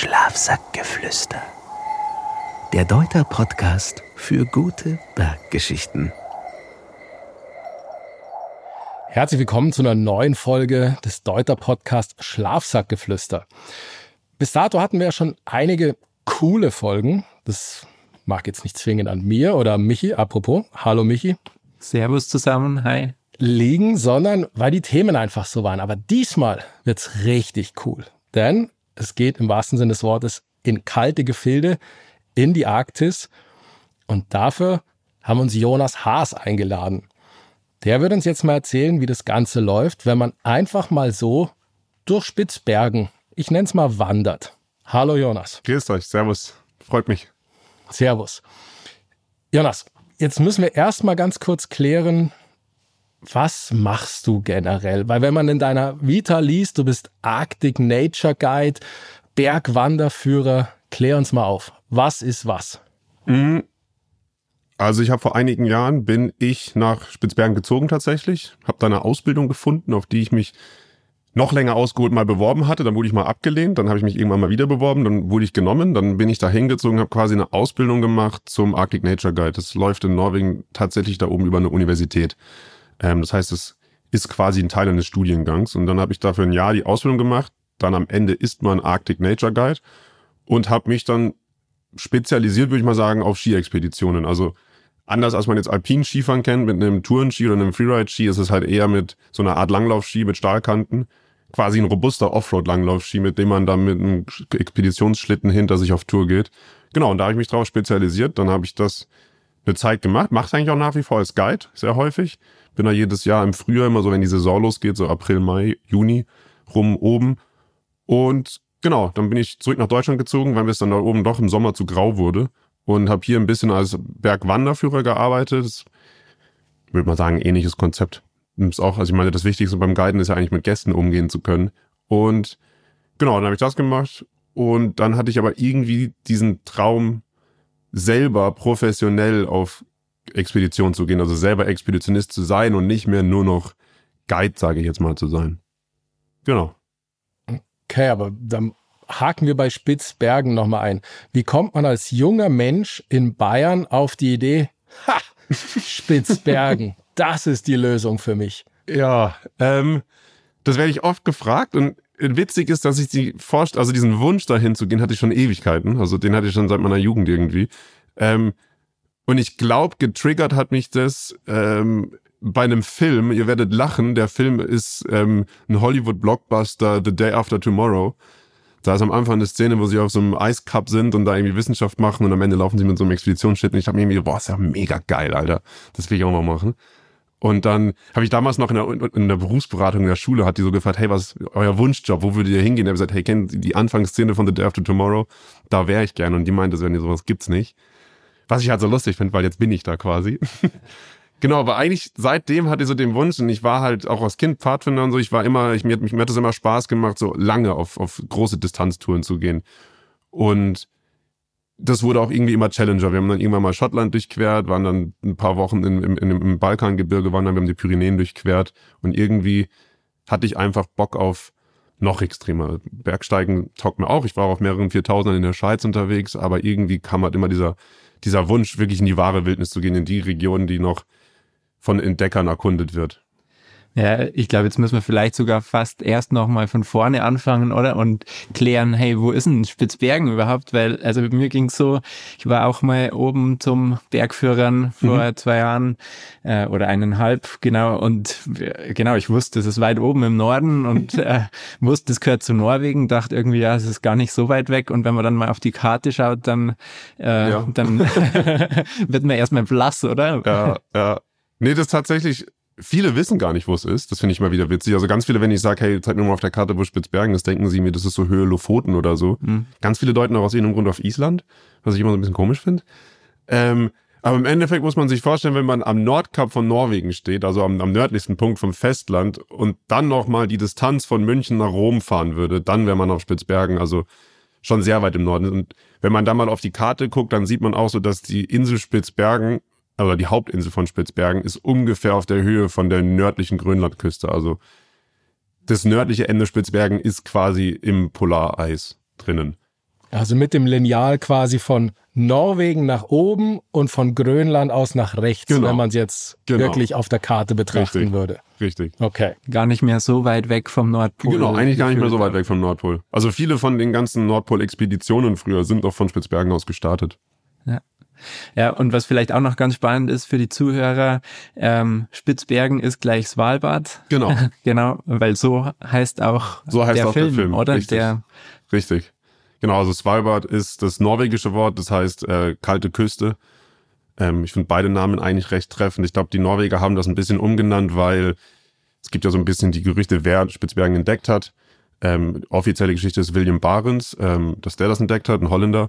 Schlafsackgeflüster. Der Deuter Podcast für gute Berggeschichten. Herzlich willkommen zu einer neuen Folge des Deuter Podcast Schlafsackgeflüster. Bis dato hatten wir ja schon einige coole Folgen. Das mag jetzt nicht zwingend an mir oder an Michi. Apropos, hallo Michi. Servus zusammen, hi. Liegen, sondern weil die Themen einfach so waren. Aber diesmal wird's richtig cool. Denn es geht im wahrsten Sinne des Wortes in kalte Gefilde, in die Arktis. Und dafür haben uns Jonas Haas eingeladen. Der wird uns jetzt mal erzählen, wie das Ganze läuft, wenn man einfach mal so durch Spitzbergen, ich nenne es mal, wandert. Hallo Jonas. Grüßt euch, Servus. Freut mich. Servus. Jonas, jetzt müssen wir erstmal ganz kurz klären, was machst du generell? Weil wenn man in deiner Vita liest, du bist Arctic Nature Guide, Bergwanderführer, klär uns mal auf. Was ist was? Mhm. Also ich habe vor einigen Jahren bin ich nach Spitzbergen gezogen tatsächlich, habe da eine Ausbildung gefunden, auf die ich mich noch länger ausgeholt mal beworben hatte, dann wurde ich mal abgelehnt, dann habe ich mich irgendwann mal wieder beworben, dann wurde ich genommen, dann bin ich da hingezogen, habe quasi eine Ausbildung gemacht zum Arctic Nature Guide. Das läuft in Norwegen tatsächlich da oben über eine Universität. Ähm, das heißt, es ist quasi ein Teil eines Studiengangs. Und dann habe ich dafür ein Jahr die Ausbildung gemacht. Dann am Ende ist man Arctic Nature Guide und habe mich dann spezialisiert, würde ich mal sagen, auf Ski-Expeditionen. Also anders als man jetzt alpinen Skifahren kennt, mit einem Tourenski oder einem Freeride-Ski, ist es halt eher mit so einer Art Langlaufski mit Stahlkanten. Quasi ein robuster Offroad-Langlaufski, mit dem man dann mit einem Expeditionsschlitten hinter sich auf Tour geht. Genau, und da habe ich mich drauf spezialisiert. Dann habe ich das eine Zeit gemacht. Mache eigentlich auch nach wie vor als Guide, sehr häufig. Bin da jedes Jahr im Frühjahr immer so, wenn die Saison losgeht, so April, Mai, Juni rum oben. Und genau, dann bin ich zurück nach Deutschland gezogen, weil mir es dann da oben doch im Sommer zu grau wurde. Und habe hier ein bisschen als Bergwanderführer gearbeitet. Das würde man sagen, ähnliches Konzept. ist auch, also ich meine, das Wichtigste beim Guiden ist ja eigentlich mit Gästen umgehen zu können. Und genau, dann habe ich das gemacht. Und dann hatte ich aber irgendwie diesen Traum, selber professionell auf Expedition zu gehen, also selber Expeditionist zu sein und nicht mehr nur noch Guide, sage ich jetzt mal, zu sein. Genau. Okay, aber dann haken wir bei Spitzbergen nochmal ein. Wie kommt man als junger Mensch in Bayern auf die Idee, ha, Spitzbergen, das ist die Lösung für mich? Ja, ähm, das werde ich oft gefragt und witzig ist, dass ich die forscht, also diesen Wunsch dahin zu gehen, hatte ich schon Ewigkeiten. Also den hatte ich schon seit meiner Jugend irgendwie. Ähm, und ich glaube, getriggert hat mich das ähm, bei einem Film. Ihr werdet lachen. Der Film ist ähm, ein Hollywood-Blockbuster, The Day After Tomorrow. Da ist am Anfang eine Szene, wo sie auf so einem Eiscup sind und da irgendwie Wissenschaft machen und am Ende laufen sie mit so einem Expeditionsschiff und ich habe mir irgendwie, boah, ist ja mega geil, Alter. Das will ich auch mal machen. Und dann habe ich damals noch in der, in der Berufsberatung in der Schule, hat die so gefragt, hey, was ist euer Wunschjob? Wo würdet ihr hingehen? Er hat gesagt, hey, kennt die Anfangsszene von The Day After Tomorrow? Da wäre ich gerne. Und die meinte, so, wenn ihr sowas gibt's nicht. Was ich halt so lustig finde, weil jetzt bin ich da quasi. genau, aber eigentlich seitdem hatte ich so den Wunsch und ich war halt auch als Kind Pfadfinder und so. Ich war immer, ich, mir, mir hat es immer Spaß gemacht, so lange auf, auf große Distanztouren zu gehen. Und das wurde auch irgendwie immer Challenger. Wir haben dann irgendwann mal Schottland durchquert, waren dann ein paar Wochen in, im, in, im Balkangebirge, waren dann, wir haben die Pyrenäen durchquert und irgendwie hatte ich einfach Bock auf noch extremer. Bergsteigen taugt mir auch. Ich war auf mehreren Viertausendern in der Schweiz unterwegs, aber irgendwie kam halt immer dieser, dieser Wunsch, wirklich in die wahre Wildnis zu gehen, in die Region, die noch von Entdeckern erkundet wird. Ja, ich glaube, jetzt müssen wir vielleicht sogar fast erst nochmal von vorne anfangen, oder? Und klären, hey, wo ist denn Spitzbergen überhaupt? Weil, also mir ging's so, ich war auch mal oben zum Bergführern vor mhm. zwei Jahren äh, oder eineinhalb, genau. Und äh, genau, ich wusste, es ist weit oben im Norden und äh, wusste, es gehört zu Norwegen, dachte irgendwie, ja, es ist gar nicht so weit weg. Und wenn man dann mal auf die Karte schaut, dann, äh, ja. dann wird man erstmal blass, oder? Ja, ja. Nee, das ist tatsächlich viele wissen gar nicht, wo es ist. Das finde ich mal wieder witzig. Also ganz viele, wenn ich sage, hey, zeig mir mal auf der Karte, wo Spitzbergen ist, denken sie mir, das ist so Höhe Lofoten oder so. Mhm. Ganz viele deuten auch aus irgendeinem Grund auf Island, was ich immer so ein bisschen komisch finde. Ähm, aber im Endeffekt muss man sich vorstellen, wenn man am Nordkap von Norwegen steht, also am, am nördlichsten Punkt vom Festland und dann nochmal die Distanz von München nach Rom fahren würde, dann wäre man auf Spitzbergen, also schon sehr weit im Norden. Und wenn man da mal auf die Karte guckt, dann sieht man auch so, dass die Insel Spitzbergen also die Hauptinsel von Spitzbergen, ist ungefähr auf der Höhe von der nördlichen Grönlandküste. Also das nördliche Ende Spitzbergen ist quasi im Polareis drinnen. Also mit dem Lineal quasi von Norwegen nach oben und von Grönland aus nach rechts, Genau. wenn man es jetzt Genau. wirklich auf der Karte betrachten Richtig. würde. Richtig. Okay. Gar nicht mehr so weit weg vom Nordpol. Genau, eigentlich gar nicht mehr so weit weg vom Nordpol. Also viele von den ganzen Nordpol-Expeditionen früher sind auch von Spitzbergen aus gestartet. Ja, und was vielleicht auch noch ganz spannend ist für die Zuhörer, ähm, Spitzbergen ist gleich Svalbard. Genau. Genau, weil so heißt auch So heißt der, auch Film, der Film, oder? richtig. Der, Richtig. Genau, also Svalbard ist das norwegische Wort, das heißt äh, kalte Küste. Ähm, ich finde beide Namen eigentlich recht treffend. Ich glaube, die Norweger haben das ein bisschen umgenannt, weil es gibt ja so ein bisschen die Gerüchte, wer Spitzbergen entdeckt hat. Ähm, offizielle Geschichte ist William Barents, ähm, dass der das entdeckt hat, ein Holländer.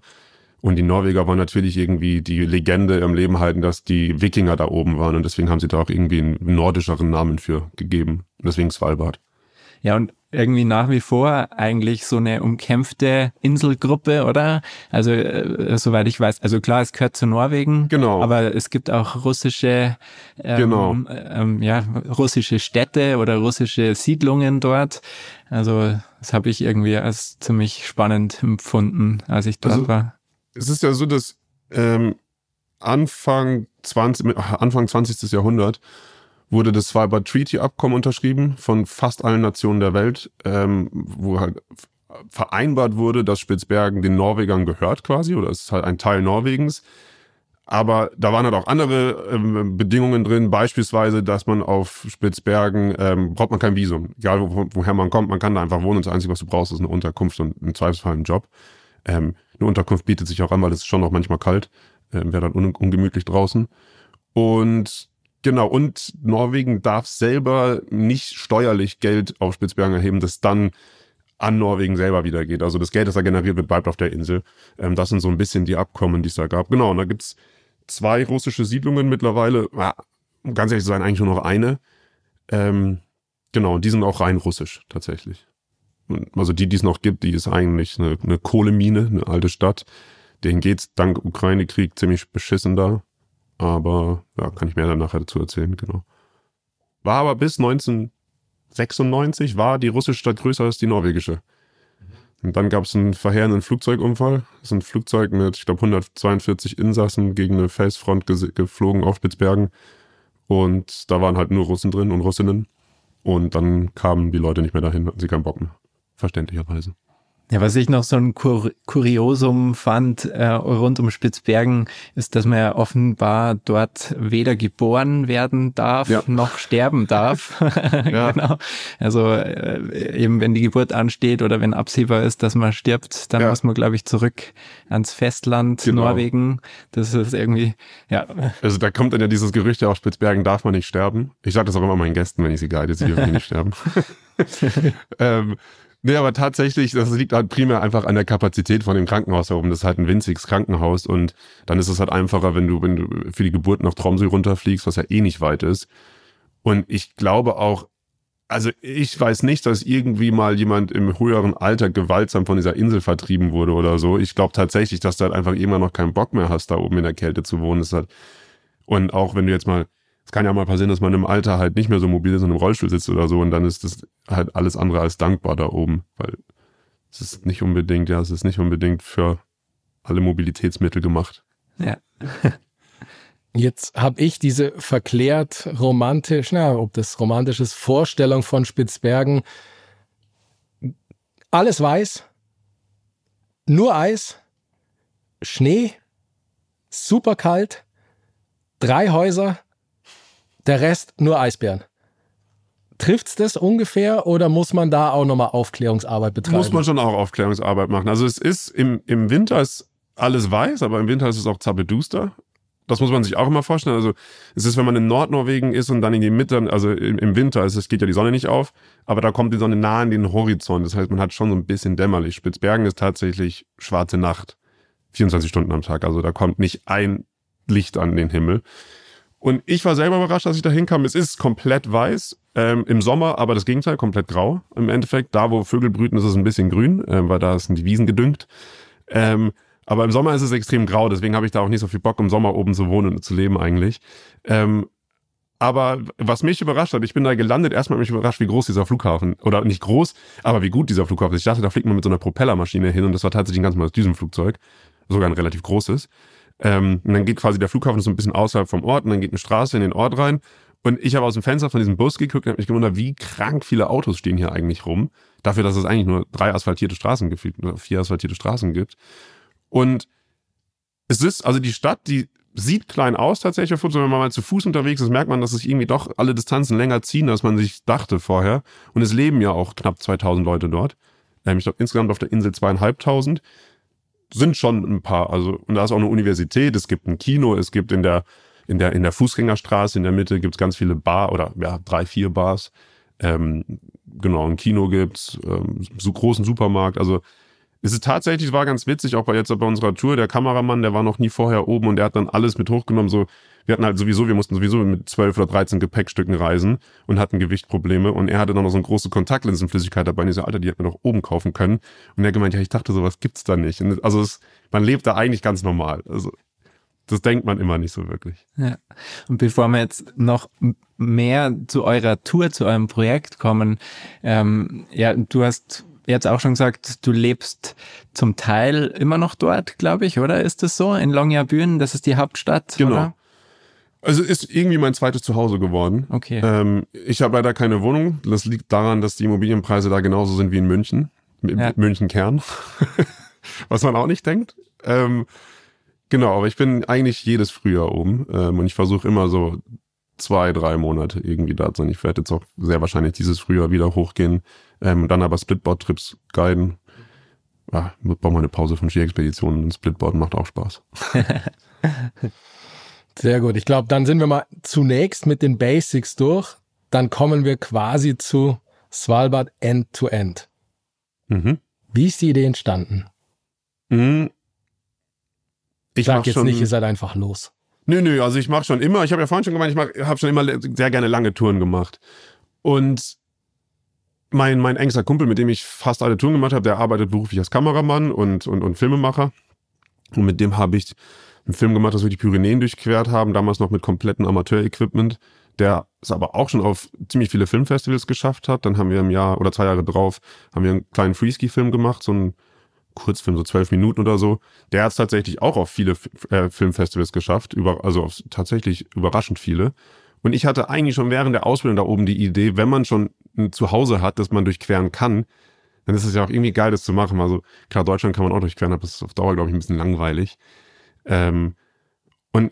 Und die Norweger wollen natürlich irgendwie die Legende im Leben halten, dass die Wikinger da oben waren. Und deswegen haben sie da auch irgendwie einen nordischeren Namen für gegeben. Deswegen Svalbard. ja, und irgendwie nach wie vor eigentlich so eine umkämpfte Inselgruppe, oder? Also, äh, soweit ich weiß, also klar, es gehört zu Norwegen. Genau. Aber es gibt auch russische, ähm, Genau. ähm, ja, russische Städte oder russische Siedlungen dort. Also, das habe ich irgendwie als ziemlich spannend empfunden, als ich dort Also, war. Es ist ja so, dass ähm, Anfang 20, mit- Anfang 20. Jahrhundert wurde das Svalbard Treaty Abkommen unterschrieben von fast allen Nationen der Welt, ähm, wo halt vereinbart wurde, dass Spitzbergen den Norwegern gehört quasi, oder es ist halt ein Teil Norwegens. Aber da waren halt auch andere ähm, Bedingungen drin, beispielsweise, dass man auf Spitzbergen ähm, braucht man kein Visum. Egal wo, woher man kommt, man kann da einfach wohnen und das Einzige, was du brauchst, ist eine Unterkunft und im Zweifelsfall ein Job. Ähm, eine Unterkunft bietet sich auch an, weil es ist schon noch manchmal kalt, ähm, wäre dann un ungemütlich draußen. Und genau, und Norwegen darf selber nicht steuerlich Geld auf Spitzbergen erheben, das dann an Norwegen selber wieder geht. Also das Geld, das da generiert wird, bleibt auf der Insel. Ähm, das sind so ein bisschen die Abkommen, die es da gab. Genau, und da gibt's zwei russische Siedlungen mittlerweile. Ja, ganz ehrlich zu sein, eigentlich nur noch eine. Ähm, genau, und die sind auch rein russisch tatsächlich. Also die, die es noch gibt, die ist eigentlich eine, eine Kohlemine, eine alte Stadt. Denen geht's dank Ukraine-Krieg ziemlich beschissen da. Aber ja, kann ich mehr dann nachher dazu erzählen, genau. War aber bis 1996 war die russische Stadt größer als die norwegische. Und dann gab es einen verheerenden Flugzeugunfall. Das ist ein Flugzeug mit, ich glaube, 142 Insassen gegen eine Felsfront geflogen auf Spitzbergen. Und da waren halt nur Russen drin und Russinnen. Und dann kamen die Leute nicht mehr dahin, hatten sie keinen Bock mehr. Verständlicherweise. Ja, was ich noch so ein Kur Kuriosum fand äh, rund um Spitzbergen, ist, dass man ja offenbar dort weder geboren werden darf Ja. noch sterben darf. Ja. genau. Also äh, eben wenn die Geburt ansteht oder wenn absehbar ist, dass man stirbt, dann Ja. muss man, glaube ich, zurück ans Festland Genau. Norwegen. Das ist irgendwie, ja, Also da kommt dann ja dieses Gerücht, ja, auf Spitzbergen darf man nicht sterben. Ich sage das auch immer meinen Gästen, wenn ich sie guide, sie dürfen nicht sterben. ähm, nee, aber tatsächlich, das liegt halt primär einfach an der Kapazität von dem Krankenhaus da oben. Das ist halt ein winziges Krankenhaus und dann ist es halt einfacher, wenn du, wenn du für die Geburt nach Tromsø runterfliegst, was ja eh nicht weit ist. Und ich glaube auch, also ich weiß nicht, dass irgendwie mal jemand im höheren Alter gewaltsam von dieser Insel vertrieben wurde oder so. Ich glaube tatsächlich, dass du halt einfach irgendwann noch keinen Bock mehr hast, da oben in der Kälte zu wohnen. Das ist halt, und auch wenn du jetzt mal, es kann ja mal passieren, dass man im Alter halt nicht mehr so mobil ist und im Rollstuhl sitzt oder so und dann ist das halt alles andere als dankbar da oben, weil es ist nicht unbedingt, ja, es ist nicht unbedingt für alle Mobilitätsmittel gemacht. ja. Jetzt habe ich diese verklärt romantisch, na, ob das romantisch ist, Vorstellung von Spitzbergen. Alles weiß, nur Eis, Schnee, super kalt, drei Häuser, der Rest nur Eisbären. Trifft's das ungefähr oder muss man da auch nochmal Aufklärungsarbeit betreiben? Muss man schon auch Aufklärungsarbeit machen. Also es ist im, im Winter ist alles weiß, aber im Winter ist es auch zappeduster. Das muss man sich auch immer vorstellen. Also es ist, wenn man in Nordnorwegen ist und dann in die Mitte, also im, im Winter, es geht ja die Sonne nicht auf, aber da kommt die Sonne nah an den Horizont. Das heißt, man hat schon so ein bisschen dämmerlich. Spitzbergen ist tatsächlich schwarze Nacht, 24 Stunden am Tag. Also da kommt nicht ein Licht an den Himmel. Und ich war selber überrascht, als ich da hinkam. Es ist komplett weiß ähm, im Sommer, aber das Gegenteil, komplett grau im Endeffekt. Da, wo Vögel brüten, ist es ein bisschen grün, ähm, weil da sind die Wiesen gedüngt. Ähm, aber im Sommer ist es extrem grau, deswegen habe ich da auch nicht so viel Bock, im Sommer oben zu wohnen und zu leben eigentlich. Ähm, Aber was mich überrascht hat, ich bin da gelandet, erstmal hat mich überrascht, wie groß dieser Flughafen, oder nicht groß, aber wie gut dieser Flughafen ist. Ich dachte, da fliegt man mit so einer Propellermaschine hin und das war tatsächlich ein ganz normales Düsenflugzeug, sogar ein relativ großes. Ähm, und dann geht quasi der Flughafen so ein bisschen außerhalb vom Ort und dann geht eine Straße in den Ort rein. Und ich habe aus dem Fenster von diesem Bus geguckt und habe mich gewundert, wie krank viele Autos stehen hier eigentlich rum. Dafür, dass es eigentlich nur drei asphaltierte Straßen gefühlt, oder vier asphaltierte Straßen gibt. Und es ist, also die Stadt, die sieht klein aus tatsächlich. Wenn man mal zu Fuß unterwegs ist, merkt man, dass sich irgendwie doch alle Distanzen länger ziehen, als man sich dachte vorher. Und es leben ja auch knapp 2000 Leute dort. Ähm, ich glaube, insgesamt auf der Insel zweieinhalbtausend sind schon ein paar. Also, und da ist auch eine Universität, es gibt ein Kino, es gibt in der, in der, in der Fußgängerstraße in der Mitte gibt es ganz viele Bar oder ja, drei, vier Bars. Ähm, genau, ein Kino gibt's, ähm, so großen Supermarkt. Also es ist tatsächlich, war ganz witzig, auch bei jetzt bei unserer Tour, der Kameramann, der war noch nie vorher oben und der hat dann alles mit hochgenommen. So, wir hatten halt sowieso, wir mussten sowieso mit zwölf oder dreizehn Gepäckstücken reisen und hatten Gewichtprobleme und er hatte dann noch so eine große Kontaktlinsenflüssigkeit dabei und ich so, Alter, die hätten wir doch oben kaufen können. Und er gemeint, ja, ich dachte, sowas gibt's da nicht. Und also es, man lebt da eigentlich ganz normal. Also das denkt man immer nicht so wirklich. Ja. Und bevor wir jetzt noch mehr zu eurer Tour, zu eurem Projekt kommen, ähm, ja, du hast jetzt auch schon gesagt, du lebst zum Teil immer noch dort, glaube ich, oder? Ist das so? In Longyearbyen, das ist die Hauptstadt, Genau. oder? Also ist irgendwie mein zweites Zuhause geworden. Okay. Ähm, ich habe leider keine Wohnung. Das liegt daran, dass die Immobilienpreise da genauso sind wie in München. Ja. München Kern. Was man auch nicht denkt. Ähm, genau, aber ich bin eigentlich jedes Frühjahr oben ähm, und ich versuche immer so zwei, drei Monate irgendwie da zu sein. Ich werde jetzt auch sehr wahrscheinlich dieses Frühjahr wieder hochgehen ähm, dann aber Splitboard-Trips guiden. Ja, brauchen wir eine Pause von Ski-Expeditionen und Splitboarden macht auch Spaß. Sehr gut. Ich glaube, dann sind wir mal zunächst mit den Basics durch. Dann kommen wir quasi zu Svalbard End-to-End. Mhm. Wie ist die Idee entstanden? Mhm. Ich Sag jetzt schon- nicht, ihr seid einfach los. Nö, nö, also ich mache schon immer, ich habe ja vorhin schon gemeint, ich habe schon immer sehr gerne lange Touren gemacht. Und mein, mein engster Kumpel, mit dem ich fast alle Touren gemacht habe, der arbeitet beruflich als Kameramann und, und, und Filmemacher. Und mit dem habe ich einen Film gemacht, dass wir die Pyrenäen durchquert haben, damals noch mit komplettem Amateur-Equipment, der es aber auch schon auf ziemlich viele Filmfestivals geschafft hat. Dann haben wir im Jahr oder zwei Jahre drauf, haben wir einen kleinen Freeski-Film gemacht, so einen Kurzfilm, so zwölf Minuten oder so. Der hat es tatsächlich auch auf viele äh, Filmfestivals geschafft, über, also auf tatsächlich überraschend viele. Und ich hatte eigentlich schon während der Ausbildung da oben die Idee, wenn man schon ein Zuhause hat, das man durchqueren kann, dann ist es ja auch irgendwie geil, das zu machen. Also klar, Deutschland kann man auch durchqueren, aber das ist auf Dauer, glaube ich, ein bisschen langweilig. Ähm, und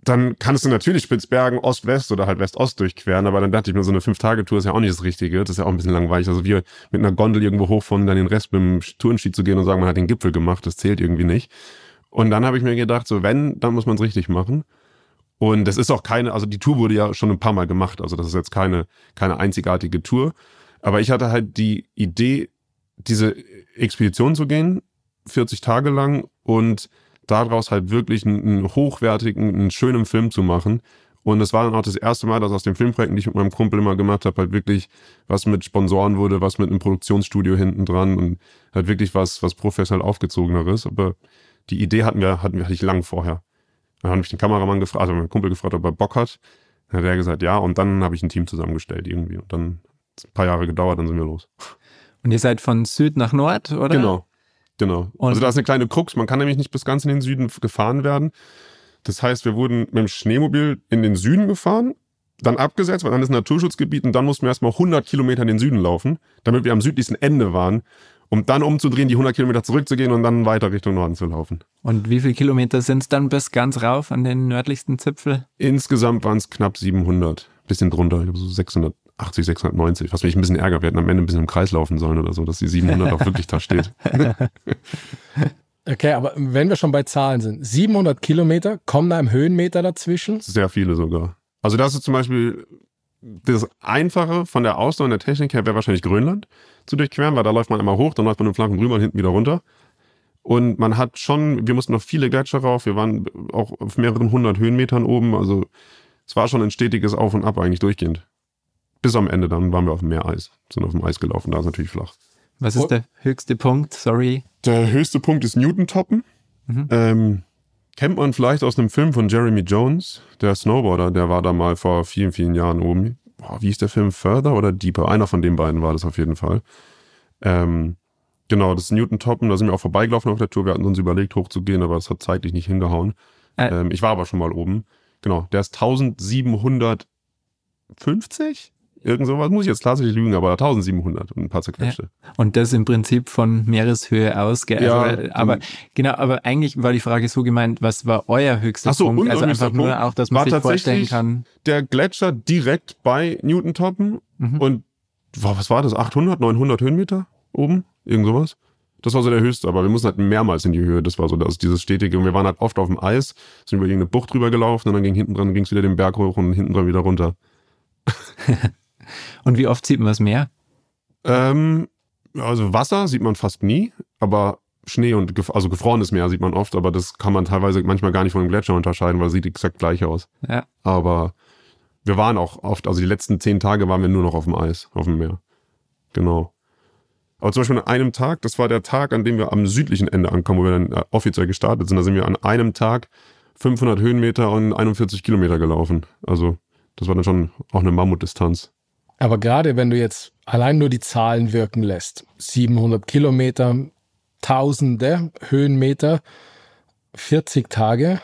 dann kannst du natürlich Spitzbergen Ost-West oder halt West-Ost durchqueren, aber dann dachte ich mir, so eine Fünf-Tage-Tour ist ja auch nicht das Richtige. Das ist ja auch ein bisschen langweilig. Also wir mit einer Gondel irgendwo hochfahren dann den Rest mit dem Tourenski zu gehen und sagen, man hat den Gipfel gemacht, das zählt irgendwie nicht. Und dann habe ich mir gedacht, so wenn, dann muss man es richtig machen. Und das ist auch keine, also die Tour wurde ja schon ein paar Mal gemacht, also das ist jetzt keine, keine einzigartige Tour. Aber ich hatte halt die Idee, diese Expedition zu gehen, 40 Tage lang und daraus halt wirklich einen, hochwertigen, einen schönen Film zu machen. Und es war dann auch das erste Mal, dass aus den Filmprojekten, die ich mit meinem Kumpel immer gemacht habe, halt wirklich was mit Sponsoren wurde, was mit einem Produktionsstudio hinten dran und halt wirklich was, was professionell aufgezogeneres. Aber die Idee hatten wir, hatten wir, hatte ich lang vorher. Dann habe ich den Kameramann gefragt, also meinen Kumpel gefragt, ob er Bock hat. Dann hat er gesagt, ja. Und dann habe ich ein Team zusammengestellt irgendwie. Und dann hat's ein paar Jahre gedauert, dann sind wir los. Und ihr seid von Süd nach Nord, oder? Genau. Genau. Und- also da ist eine kleine Krux. Man kann nämlich nicht bis ganz in den Süden gefahren werden. Das heißt, wir wurden mit dem Schneemobil in den Süden gefahren, dann abgesetzt, weil dann ist ein Naturschutzgebiet und dann mussten wir erstmal 100 Kilometer in den Süden laufen, damit wir am südlichsten Ende waren, um dann umzudrehen, die 100 Kilometer zurückzugehen und dann weiter Richtung Norden zu laufen. Und wie viele Kilometer sind es dann bis ganz rauf an den nördlichsten Zipfel? Insgesamt waren es knapp 700, bisschen drunter, ich glaube so 680, 690, was mich ein bisschen ärgert. Wir hätten am Ende ein bisschen im Kreis laufen sollen oder so, dass die 700 auch wirklich da steht. Okay, aber wenn wir schon bei Zahlen sind, 700 Kilometer, kommen da im Höhenmeter dazwischen? Sehr viele sogar. Also das ist zum Beispiel das Einfache von der Ausdauer und der Technik her wäre wahrscheinlich Grönland zu durchqueren, weil da läuft man einmal hoch, dann läuft man im Flanken rüber und hinten wieder runter. Und man hat schon, wir mussten noch viele Gletscher rauf, wir waren auch auf mehreren hundert Höhenmetern oben, also es war schon ein stetiges Auf und Ab eigentlich durchgehend. Bis am Ende, dann waren wir auf dem Meereis, sind auf dem Eis gelaufen, da ist natürlich flach. Was ist Oh. der höchste Punkt? Sorry. Der höchste Punkt ist Newton-Toppen. Mhm. Ähm, kennt man vielleicht aus einem Film von Jeremy Jones, der Snowboarder, der war da mal vor vielen, vielen Jahren oben. Boah, wie ist der Film? Further oder Deeper? Einer von den beiden war das auf jeden Fall. Ähm, genau, das ist Newton Toppen, da sind wir auch vorbeigelaufen auf der Tour. Wir hatten uns überlegt, hochzugehen, aber es hat zeitlich nicht hingehauen. Äh. Ähm, ich war aber schon mal oben. Genau, der ist 1750? Irgend sowas, muss ich jetzt tatsächlich lügen, aber 1700 und ein paar zerquetschte. Und das im Prinzip von Meereshöhe aus, gell? Ja, also, aber genau, aber eigentlich war die Frage so gemeint, was war euer höchster Ach so, Punkt? Also einfach nur Punkt auch, dass man sich vorstellen kann. Der Gletscher direkt bei Newton Toppen Mhm. und was war das? 800, 900 Höhenmeter oben? Irgend sowas? Das war so der höchste, aber wir mussten halt mehrmals in die Höhe. Das war so das, dieses stetige. Und wir waren halt oft auf dem Eis, sind über irgendeine Bucht drüber gelaufen und dann ging hinten dran, ging es wieder den Berg hoch und hinten dran wieder runter. Und wie oft sieht man das Meer? Ähm, also Wasser sieht man fast nie, aber Schnee und gef also gefrorenes Meer sieht man oft, aber das kann man teilweise manchmal gar nicht von einem Gletscher unterscheiden, weil es sieht exakt gleich aus. Ja. Aber wir waren auch oft, also die letzten zehn Tage waren wir nur noch auf dem Eis, auf dem Meer. Genau. Aber zum Beispiel an einem Tag, das war der Tag, an dem wir am südlichen Ende ankommen, wo wir dann äh, offiziell gestartet sind. Da sind wir an einem Tag 500 Höhenmeter und 41 Kilometer gelaufen. Also das war dann schon auch eine Mammutdistanz. Aber gerade wenn du jetzt allein nur die Zahlen wirken lässt, 700 Kilometer, Tausende Höhenmeter, 40 Tage,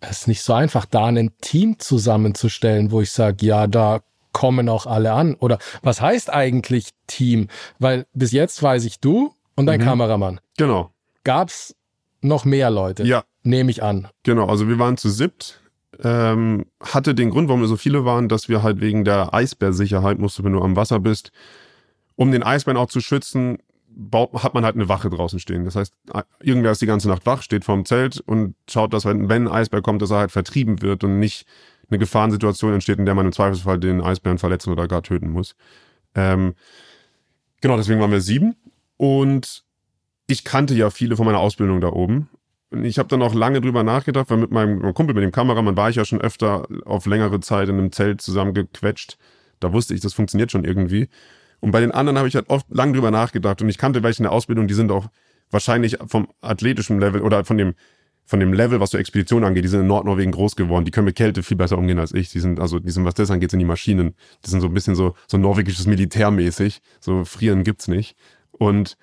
es ist nicht so einfach, da ein Team zusammenzustellen, wo ich sage, ja, da kommen auch alle an. Oder was heißt eigentlich Team? Weil bis jetzt weiß ich du und dein Mhm. Kameramann. Genau. Gab's noch mehr Leute? Ja, Nehme ich an. Genau, also wir waren zu siebt. Ähm, hatte den Grund, warum wir so viele waren, dass wir halt wegen der Eisbärsicherheit musst, wenn du am Wasser bist, um den Eisbären auch zu schützen, baut, hat man halt eine Wache draußen stehen. Das heißt, irgendwer ist die ganze Nacht wach, steht vorm Zelt und schaut, dass wenn, wenn ein Eisbär kommt, dass er halt vertrieben wird und nicht eine Gefahrensituation entsteht, in der man im Zweifelsfall den Eisbären verletzen oder gar töten muss. Ähm, genau, deswegen waren wir sieben. Und ich kannte ja viele von meiner Ausbildung da oben. Ich habe dann auch lange drüber nachgedacht, weil mit meinem Kumpel, mit dem Kameramann, war ich ja schon öfter auf längere Zeit in einem Zelt zusammengequetscht. Da wusste ich, das funktioniert schon irgendwie. Und bei den anderen habe ich halt oft lang drüber nachgedacht. Und ich kannte welche in der Ausbildung, die sind auch wahrscheinlich vom athletischen Level oder von dem, von dem Level, was so Expedition angeht, die sind in Nordnorwegen groß geworden. Die können mit Kälte viel besser umgehen als ich. Die sind, also, die sind, was das angeht, sind die Maschinen. Die sind so ein bisschen so, so norwegisches Militärmäßig. So frieren gibt's nicht. Und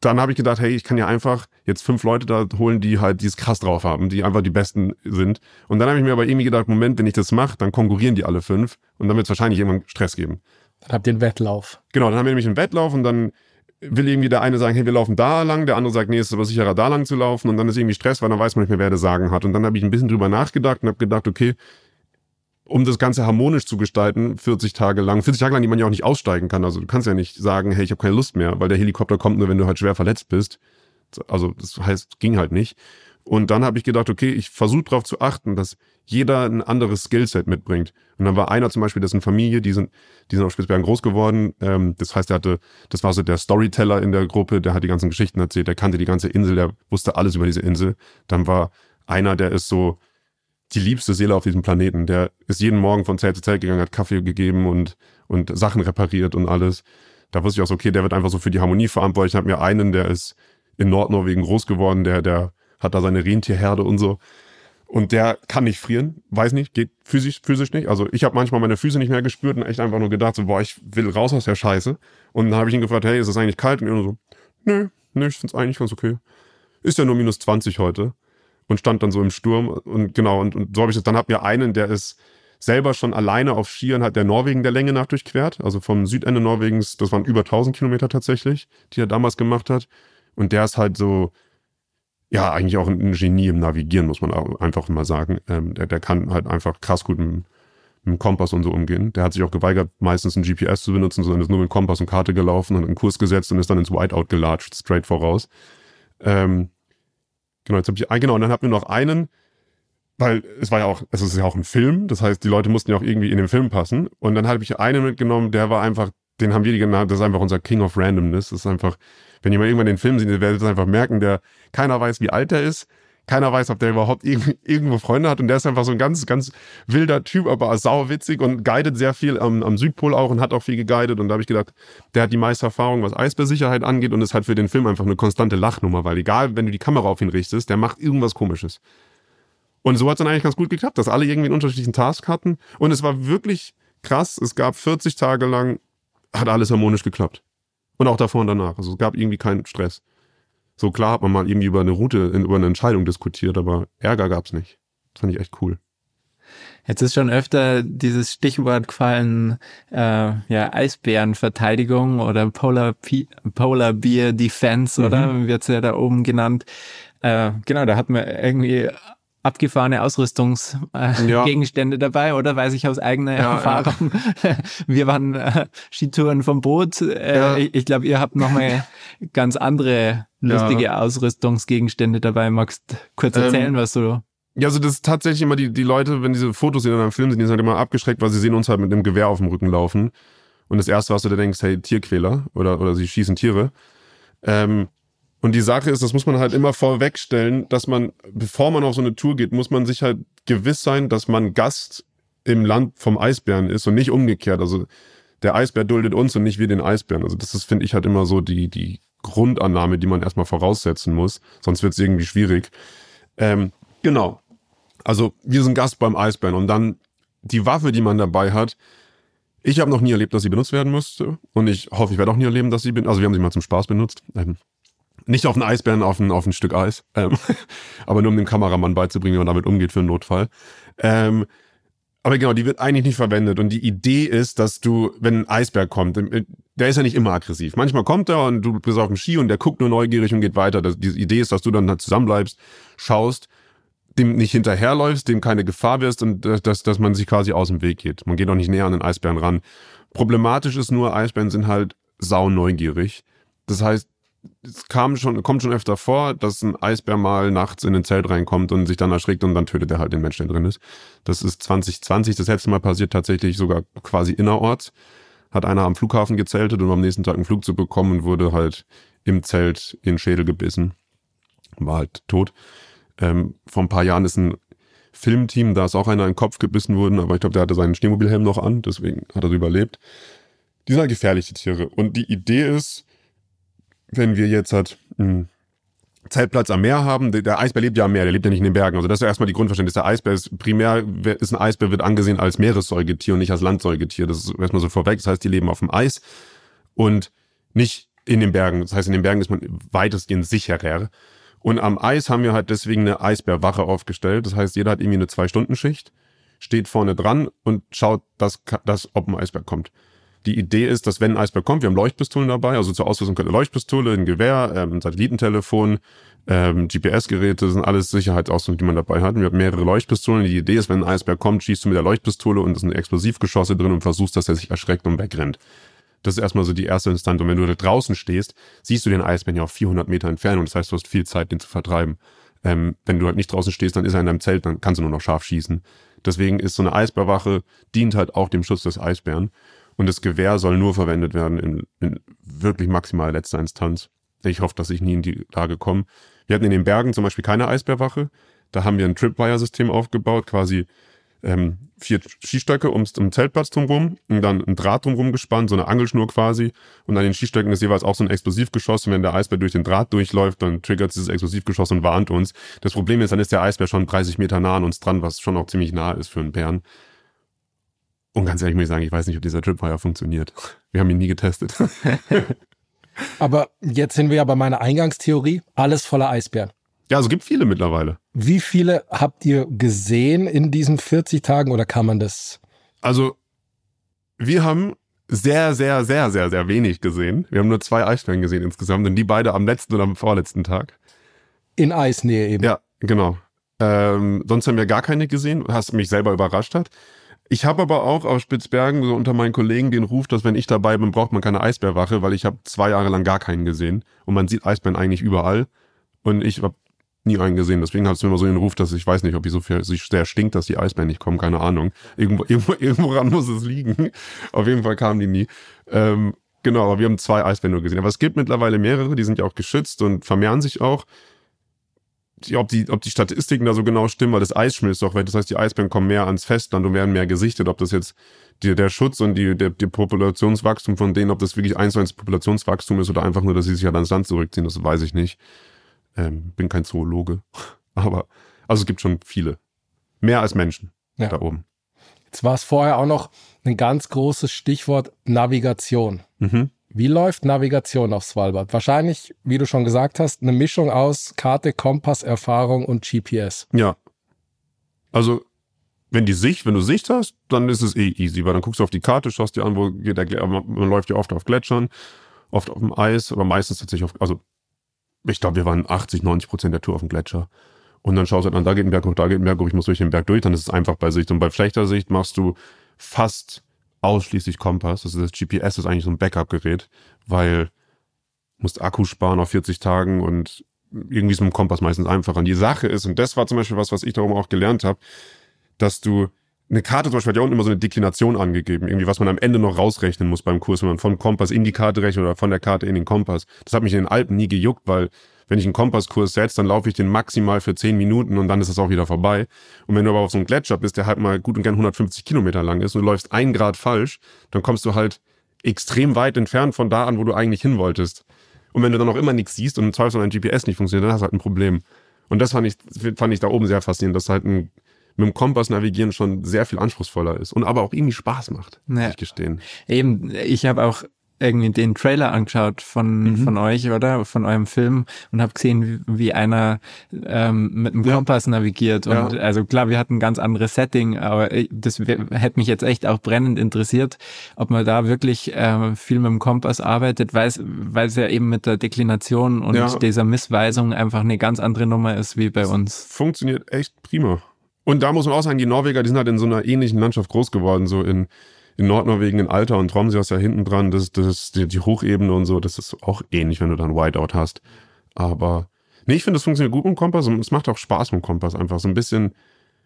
dann habe ich gedacht, hey, ich kann ja einfach jetzt fünf Leute da holen, die halt dieses krass drauf haben, die einfach die Besten sind. Und dann habe ich mir aber irgendwie gedacht, Moment, wenn ich das mache, dann konkurrieren die alle fünf und dann wird es wahrscheinlich irgendwann Stress geben. Dann habt ihr einen Wettlauf. Genau, dann haben wir nämlich einen Wettlauf und dann will irgendwie der eine sagen, hey, wir laufen da lang, der andere sagt, nee, es ist aber sicherer, da lang zu laufen und dann ist irgendwie Stress, weil dann weiß man nicht mehr, wer das Sagen hat. Und dann habe ich ein bisschen drüber nachgedacht und habe gedacht, okay, um das Ganze harmonisch zu gestalten, 40 Tage lang, 40 Tage lang, die man ja auch nicht aussteigen kann. Also du kannst ja nicht sagen, hey, ich habe keine Lust mehr, weil der Helikopter kommt nur, wenn du halt schwer verletzt bist. Also das heißt, ging halt nicht. Und dann habe ich gedacht, okay, ich versuche darauf zu achten, dass jeder ein anderes Skillset mitbringt. Und dann war einer zum Beispiel, dessen Familie, die sind, die sind auf Spitzbergen groß geworden. Ähm, das heißt, er hatte, das war so der Storyteller in der Gruppe, der hat die ganzen Geschichten erzählt, der kannte die ganze Insel, der wusste alles über diese Insel. Dann war einer, der ist so die liebste Seele auf diesem Planeten. Der ist jeden Morgen von Zelt zu Zelt gegangen, hat Kaffee gegeben und, und Sachen repariert und alles. Da wusste ich auch so, okay, der wird einfach so für die Harmonie verantwortlich. Ich habe mir einen, der ist in Nordnorwegen groß geworden, der, der hat da seine Rentierherde und so. Und der kann nicht frieren, weiß nicht, geht physisch, physisch nicht. Also ich habe manchmal meine Füße nicht mehr gespürt und echt einfach nur gedacht, so, boah, ich will raus aus der Scheiße. Und dann habe ich ihn gefragt, hey, ist es eigentlich kalt? Und er so, nö, nö, ich find's eigentlich ganz okay. Ist ja nur minus 20 heute. Und stand dann so im Sturm. Und genau, und, und so habe ich das. Dann habt ihr einen, der ist selber schon alleine auf Skiern, hat der Norwegen der Länge nach durchquert. Also vom Südende Norwegens, das waren über 1000 Kilometer tatsächlich, die er damals gemacht hat. Und der ist halt so, ja, eigentlich auch ein Genie im Navigieren, muss man auch einfach mal sagen. Ähm, der, der kann halt einfach krass gut mit, mit Kompass und so umgehen. Der hat sich auch geweigert, meistens ein GPS zu benutzen, sondern ist nur mit Kompass und Karte gelaufen und einen Kurs gesetzt und ist dann ins Whiteout gelatscht, straight voraus. Ähm, genau, jetzt hab ich, ah, genau, und dann hatten wir noch einen, weil es war ja auch, es ist ja auch ein Film, das heißt, die Leute mussten ja auch irgendwie in den Film passen. Und dann habe ich einen mitgenommen, der war einfach, den haben wir die genannt, das ist einfach unser King of Randomness. Das ist einfach, wenn ihr mal irgendwann den Film seht, ihr werdet es einfach merken, der, keiner weiß, wie alt er ist. Keiner weiß, ob der überhaupt irgend, irgendwo Freunde hat. Und der ist einfach so ein ganz, ganz wilder Typ, aber sauwitzig und guidet sehr viel am, am Südpol auch und hat auch viel geguidet. Und da habe ich gedacht, der hat die meiste Erfahrung, was Eisbärsicherheit angeht und ist halt für den Film einfach eine konstante Lachnummer, weil egal, wenn du die Kamera auf ihn richtest, der macht irgendwas komisches. Und so hat es dann eigentlich ganz gut geklappt, dass alle irgendwie einen unterschiedlichen Task hatten. Und es war wirklich krass. Es gab 40 Tage lang, hat alles harmonisch geklappt. Und auch davor und danach. Also es gab irgendwie keinen Stress. So klar hat man mal irgendwie über eine Route, über eine Entscheidung diskutiert, aber Ärger gab's nicht. Das fand ich echt cool. Jetzt ist schon öfter dieses Stichwort gefallen, äh, ja, Eisbärenverteidigung oder Polar, P Polar Beer Defense, mhm. oder wird's ja da oben genannt. Äh, genau, da hat man irgendwie abgefahrene Ausrüstungsgegenstände äh, ja. dabei, oder? Weiß ich aus eigener ja, Erfahrung. Ja. Wir waren äh, Skitouren vom Boot. Äh, ich, ich glaube, ihr habt nochmal ganz andere lustige Ausrüstungsgegenstände dabei. Magst kurz ähm, erzählen, ähm, was du ja, also das ist tatsächlich immer die, die Leute, wenn diese Fotos in einem Film sind, die sind halt immer abgeschreckt, weil sie sehen uns halt mit einem Gewehr auf dem Rücken laufen. Und das erste, was du da denkst, hey, Tierquäler oder, oder sie schießen Tiere. Ähm, und die Sache ist, das muss man halt immer vorwegstellen, dass man, bevor man auf so eine Tour geht, muss man sich halt gewiss sein, dass man Gast im Land vom Eisbären ist und nicht umgekehrt. Also der Eisbär duldet uns und nicht wir den Eisbären. Also das ist, finde ich, halt immer so die, die Grundannahme, die man erstmal voraussetzen muss. Sonst wird es irgendwie schwierig. Ähm, genau. Also wir sind Gast beim Eisbären und dann die Waffe, die man dabei hat. Ich habe noch nie erlebt, dass sie benutzt werden müsste und ich hoffe, ich werde auch nie erleben, dass sie bin. Also wir haben sie mal zum Spaß benutzt. Ähm, nicht auf einen Eisbären, auf ein, auf ein Stück Eis, ähm, aber nur um dem Kameramann beizubringen, wie man damit umgeht für einen Notfall. Ähm, aber genau, die wird eigentlich nicht verwendet. Und die Idee ist, dass du, wenn ein Eisberg kommt, äh, der ist ja nicht immer aggressiv. Manchmal kommt er und du bist auf dem Ski und der guckt nur neugierig und geht weiter. Das, die Idee ist, dass du dann halt zusammenbleibst, schaust dem nicht hinterherläufst, dem keine Gefahr wirst und dass, dass man sich quasi aus dem Weg geht. Man geht auch nicht näher an den Eisbären ran. Problematisch ist nur, Eisbären sind halt sau neugierig. Das heißt, es kam schon, kommt schon öfter vor, dass ein Eisbär mal nachts in ein Zelt reinkommt und sich dann erschrickt und dann tötet er halt den Menschen, der drin ist. Das ist 2020 das letzte Mal passiert, tatsächlich sogar quasi innerorts. Hat einer am Flughafen gezeltet, um am nächsten Tag einen Flug zu bekommen und wurde halt im Zelt in den Schädel gebissen. War halt tot. Ähm, vor ein paar Jahren ist ein Filmteam, da ist auch einer in den Kopf gebissen worden, aber ich glaube, der hatte seinen Schneemobilhelm noch an, deswegen hat er überlebt. Die sind halt gefährliche Tiere. Und die Idee ist, wenn wir jetzt halt einen Zeltplatz am Meer haben, der Eisbär lebt ja am Meer, der lebt ja nicht in den Bergen. Also das ist ja erstmal die Grundverständnis. Der Eisbär ist primär, ist ein Eisbär, wird angesehen als Meeressäugetier und nicht als Landsäugetier. Das ist erstmal so vorweg. Das heißt, die leben auf dem Eis und nicht in den Bergen. Das heißt, in den Bergen ist man weitestgehend sicherer. Und am Eis haben wir halt deswegen eine Eisbärwache aufgestellt. Das heißt, jeder hat irgendwie eine Zwei-Stunden-Schicht, steht vorne dran und schaut, dass, dass ob ein Eisbär kommt. Die Idee ist, dass wenn ein Eisbär kommt, wir haben Leuchtpistolen dabei, also zur Ausrüstung eine Leuchtpistole, ein Gewehr, ähm, ein Satellitentelefon, ähm, GPS-Geräte, sind alles Sicherheitsausrüstung, die man dabei hat. Wir haben mehrere Leuchtpistolen. Die Idee ist, wenn ein Eisbär kommt, schießt du mit der Leuchtpistole und es sind Explosivgeschosse drin und versuchst, dass er sich erschreckt und wegrennt. Das ist erstmal so die erste Instanz. Und wenn du da draußen stehst, siehst du den Eisbären ja auf 400 Meter Entfernung. Das heißt, du hast viel Zeit, den zu vertreiben. Ähm, wenn du halt nicht draußen stehst, dann ist er in deinem Zelt, dann kannst du nur noch scharf schießen. Deswegen ist so eine Eisbärwache, dient halt auch dem Schutz des Eisbären. Und das Gewehr soll nur verwendet werden in, in wirklich maximal letzter Instanz. Ich hoffe, dass ich nie in die Lage komme. Wir hatten in den Bergen zum Beispiel keine Eisbärwache. Da haben wir ein Tripwire-System aufgebaut, quasi ähm, vier Skistöcke ums, um Zeltplatz drumherum und dann ein Draht drumherum gespannt, so eine Angelschnur quasi. Und an den Skistöcken ist jeweils auch so ein Explosivgeschoss. Und wenn der Eisbär durch den Draht durchläuft, dann triggert dieses Explosivgeschoss und warnt uns. Das Problem ist, dann ist der Eisbär schon 30 Meter nah an uns dran, was schon auch ziemlich nah ist für einen Bären. Und ganz ehrlich muss ich sagen, ich weiß nicht, ob dieser Tripwire funktioniert. Wir haben ihn nie getestet. Aber jetzt sind wir ja bei meiner Eingangstheorie. Alles voller Eisbären. Ja, also gibt viele mittlerweile. Wie viele habt ihr gesehen in diesen 40 Tagen oder kann man das? Also, wir haben sehr, sehr, sehr, sehr, sehr wenig gesehen. Wir haben nur zwei Eisbären gesehen insgesamt und die beide am letzten oder am vorletzten Tag. In Eisnähe eben. Ja, genau. Ähm, sonst haben wir gar keine gesehen, was mich selber überrascht hat. Ich habe aber auch auf Spitzbergen so unter meinen Kollegen den Ruf, dass wenn ich dabei bin, braucht man keine Eisbärwache, weil ich habe zwei Jahre lang gar keinen gesehen und man sieht Eisbären eigentlich überall und ich habe nie einen gesehen. Deswegen es mir immer so den Ruf, dass ich weiß nicht, ob ich so viel, sehr stinkt, dass die Eisbären nicht kommen, keine Ahnung. Irgendwo, irgendwo, irgendwo ran muss es liegen. Auf jeden Fall kamen die nie. Ähm, genau, aber wir haben zwei Eisbären nur gesehen. Aber es gibt mittlerweile mehrere, die sind ja auch geschützt und vermehren sich auch. Ob die, ob die Statistiken da so genau stimmen, weil das Eis schmilzt doch, weil das heißt, die Eisbären kommen mehr ans Festland und werden mehr gesichtet. Ob das jetzt die, der Schutz und die, der, der Populationswachstum von denen, ob das wirklich eins zu eins Populationswachstum ist oder einfach nur, dass sie sich halt ans Land zurückziehen, das weiß ich nicht. Ähm, bin kein Zoologe. Aber, also es gibt schon viele. Mehr als Menschen Ja. da oben. Jetzt war es vorher auch noch ein ganz großes Stichwort Navigation. Mhm. Wie läuft Navigation auf Svalbard? Wahrscheinlich, wie du schon gesagt hast, eine Mischung aus Karte, Kompass, Erfahrung und GPS. Ja. Also, wenn die Sicht, wenn du Sicht hast, dann ist es eh easy, weil dann guckst du auf die Karte, schaust dir an, wo geht der Gletscher. Man, läuft ja oft auf Gletschern, oft auf dem Eis, aber meistens tatsächlich auf, also, ich glaube, wir waren 80, 90 Prozent der Tour auf dem Gletscher. Und dann schaust du an, da geht ein Berg hoch, da geht ein Berg hoch, ich muss durch den Berg durch, dann ist es einfach bei Sicht. Und bei schlechter Sicht machst du fast ausschließlich Kompass. Also das GPS ist eigentlich so ein Backup-Gerät, weil musst Akku sparen auf 40 Tagen und irgendwie ist mit dem Kompass meistens einfacher. Und die Sache ist, und das war zum Beispiel was, was ich darum auch gelernt habe, dass du eine Karte zum Beispiel hat ja unten immer so eine Deklination angegeben, irgendwie, was man am Ende noch rausrechnen muss beim Kurs, wenn man vom Kompass in die Karte rechnet oder von der Karte in den Kompass. Das hat mich in den Alpen nie gejuckt, weil wenn ich einen Kompasskurs setze, dann laufe ich den maximal für 10 Minuten und dann ist das auch wieder vorbei. Und wenn du aber auf so einem Gletscher bist, der halt mal gut und gern 150 Kilometer lang ist und du läufst ein Grad falsch, dann kommst du halt extrem weit entfernt von da an, wo du eigentlich hin wolltest. Und wenn du dann auch immer nichts siehst und im Zweifel dein GPS nicht funktioniert, dann hast du halt ein Problem. Und das fand ich, fand ich da oben sehr faszinierend, dass halt ein, mit dem Kompass navigieren schon sehr viel anspruchsvoller ist und aber auch irgendwie Spaß macht, muss Ja. ich gestehen. Eben, ich habe auch irgendwie den Trailer angeschaut von, Mhm. von euch, oder? Von eurem Film und habe gesehen, wie, wie einer ähm, mit dem Ja. Kompass navigiert. Und Ja. also klar, wir hatten ein ganz anderes Setting, aber das hätte mich jetzt echt auch brennend interessiert, ob man da wirklich ähm, viel mit dem Kompass arbeitet, weil es weil es ja eben mit der Deklination und Ja. dieser Missweisung einfach eine ganz andere Nummer ist wie bei uns. Funktioniert echt prima. Und da muss man auch sagen, die Norweger, die sind halt in so einer ähnlichen Landschaft groß geworden, so in, in Nordnorwegen, in Alta und Tromsø ist ja hinten dran, das, das, die, die Hochebene und so, das ist auch ähnlich, wenn du da ein Whiteout hast. Aber nee, ich finde, das funktioniert gut mit dem Kompass und es macht auch Spaß mit dem Kompass, einfach so ein bisschen,